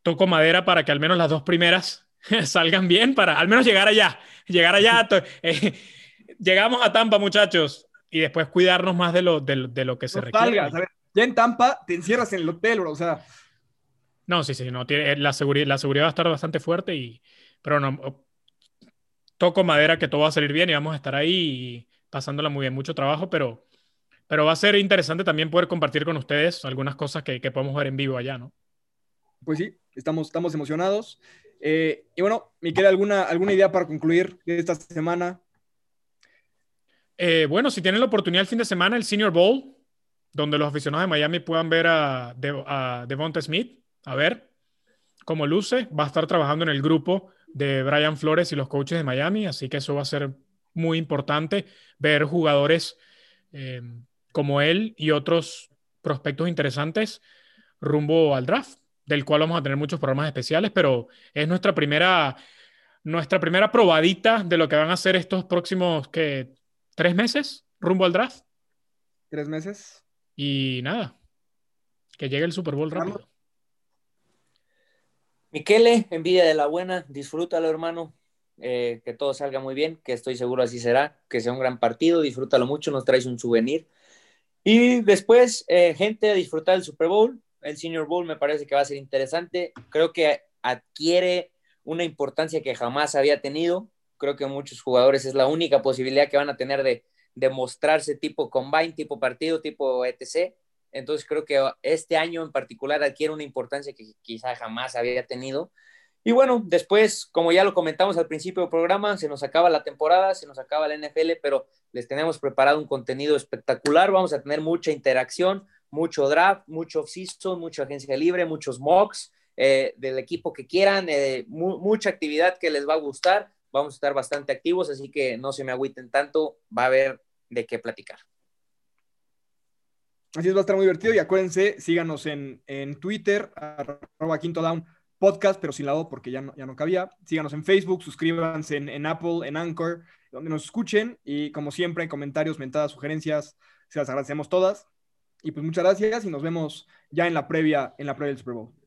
toco madera para que al menos las dos primeras salgan bien, para al menos llegar allá. Llegar allá. Eh, llegamos a Tampa, muchachos, y después cuidarnos más de lo, de, lo que se requiere. Ya en Tampa te encierras en el hotel, o sea. No, sí, sí, no, tiene, la, seguridad, la seguridad va a estar bastante fuerte, y, pero no, toco madera que todo va a salir bien y vamos a estar ahí pasándola muy bien, mucho trabajo, pero, pero va a ser interesante también poder compartir con ustedes algunas cosas que, que podemos ver en vivo allá, ¿no? Pues sí, estamos, estamos emocionados. Eh, y bueno, me queda alguna, alguna idea para concluir esta semana. Eh, bueno, si tienen la oportunidad el fin de semana, el Senior Bowl, donde los aficionados de Miami puedan ver a, a Devonta Smith, a ver cómo luce. Va a estar trabajando en el grupo de Brian Flores y los coaches de Miami, así que eso va a ser muy importante, ver jugadores eh, como él y otros prospectos interesantes rumbo al draft, del cual vamos a tener muchos programas especiales, pero es nuestra primera, nuestra primera probadita de lo que van a ser estos próximos que tres meses rumbo al draft. Tres meses. Y nada, que llegue el Super Bowl rápido. Miquele, envidia de la buena, disfrútalo, hermano. Eh, que todo salga muy bien, que estoy seguro así será, que sea un gran partido, disfrútalo mucho, nos traes un souvenir. Y después, eh, gente, a disfrutar el Super Bowl. El Senior Bowl me parece que va a ser interesante. Creo que adquiere una importancia que jamás había tenido. Creo que muchos jugadores es la única posibilidad que van a tener de, demostrarse tipo combine, tipo partido, tipo etc. Entonces creo que este año en particular adquiere una importancia que quizá jamás había tenido. Y bueno, después, como ya lo comentamos al principio del programa, se nos acaba la temporada, se nos acaba la NFL, pero les tenemos preparado un contenido espectacular. Vamos a tener mucha interacción, mucho draft, mucho off-season, mucha agencia libre, muchos mocks eh, del equipo que quieran, eh, mucha actividad que les va a gustar. Vamos a estar bastante activos, así que no se me agüiten tanto, va a haber de qué platicar. Así es, va a estar muy divertido y acuérdense, síganos en, en Twitter, arroba Quinto Down Podcast, pero sin lado porque ya no, ya no cabía. Síganos en Facebook, suscríbanse en, en, Apple, en Anchor, donde nos escuchen y como siempre, en comentarios, mentadas, sugerencias, se las agradecemos todas. Y pues muchas gracias y nos vemos ya en la previa, en la previa del Super Bowl.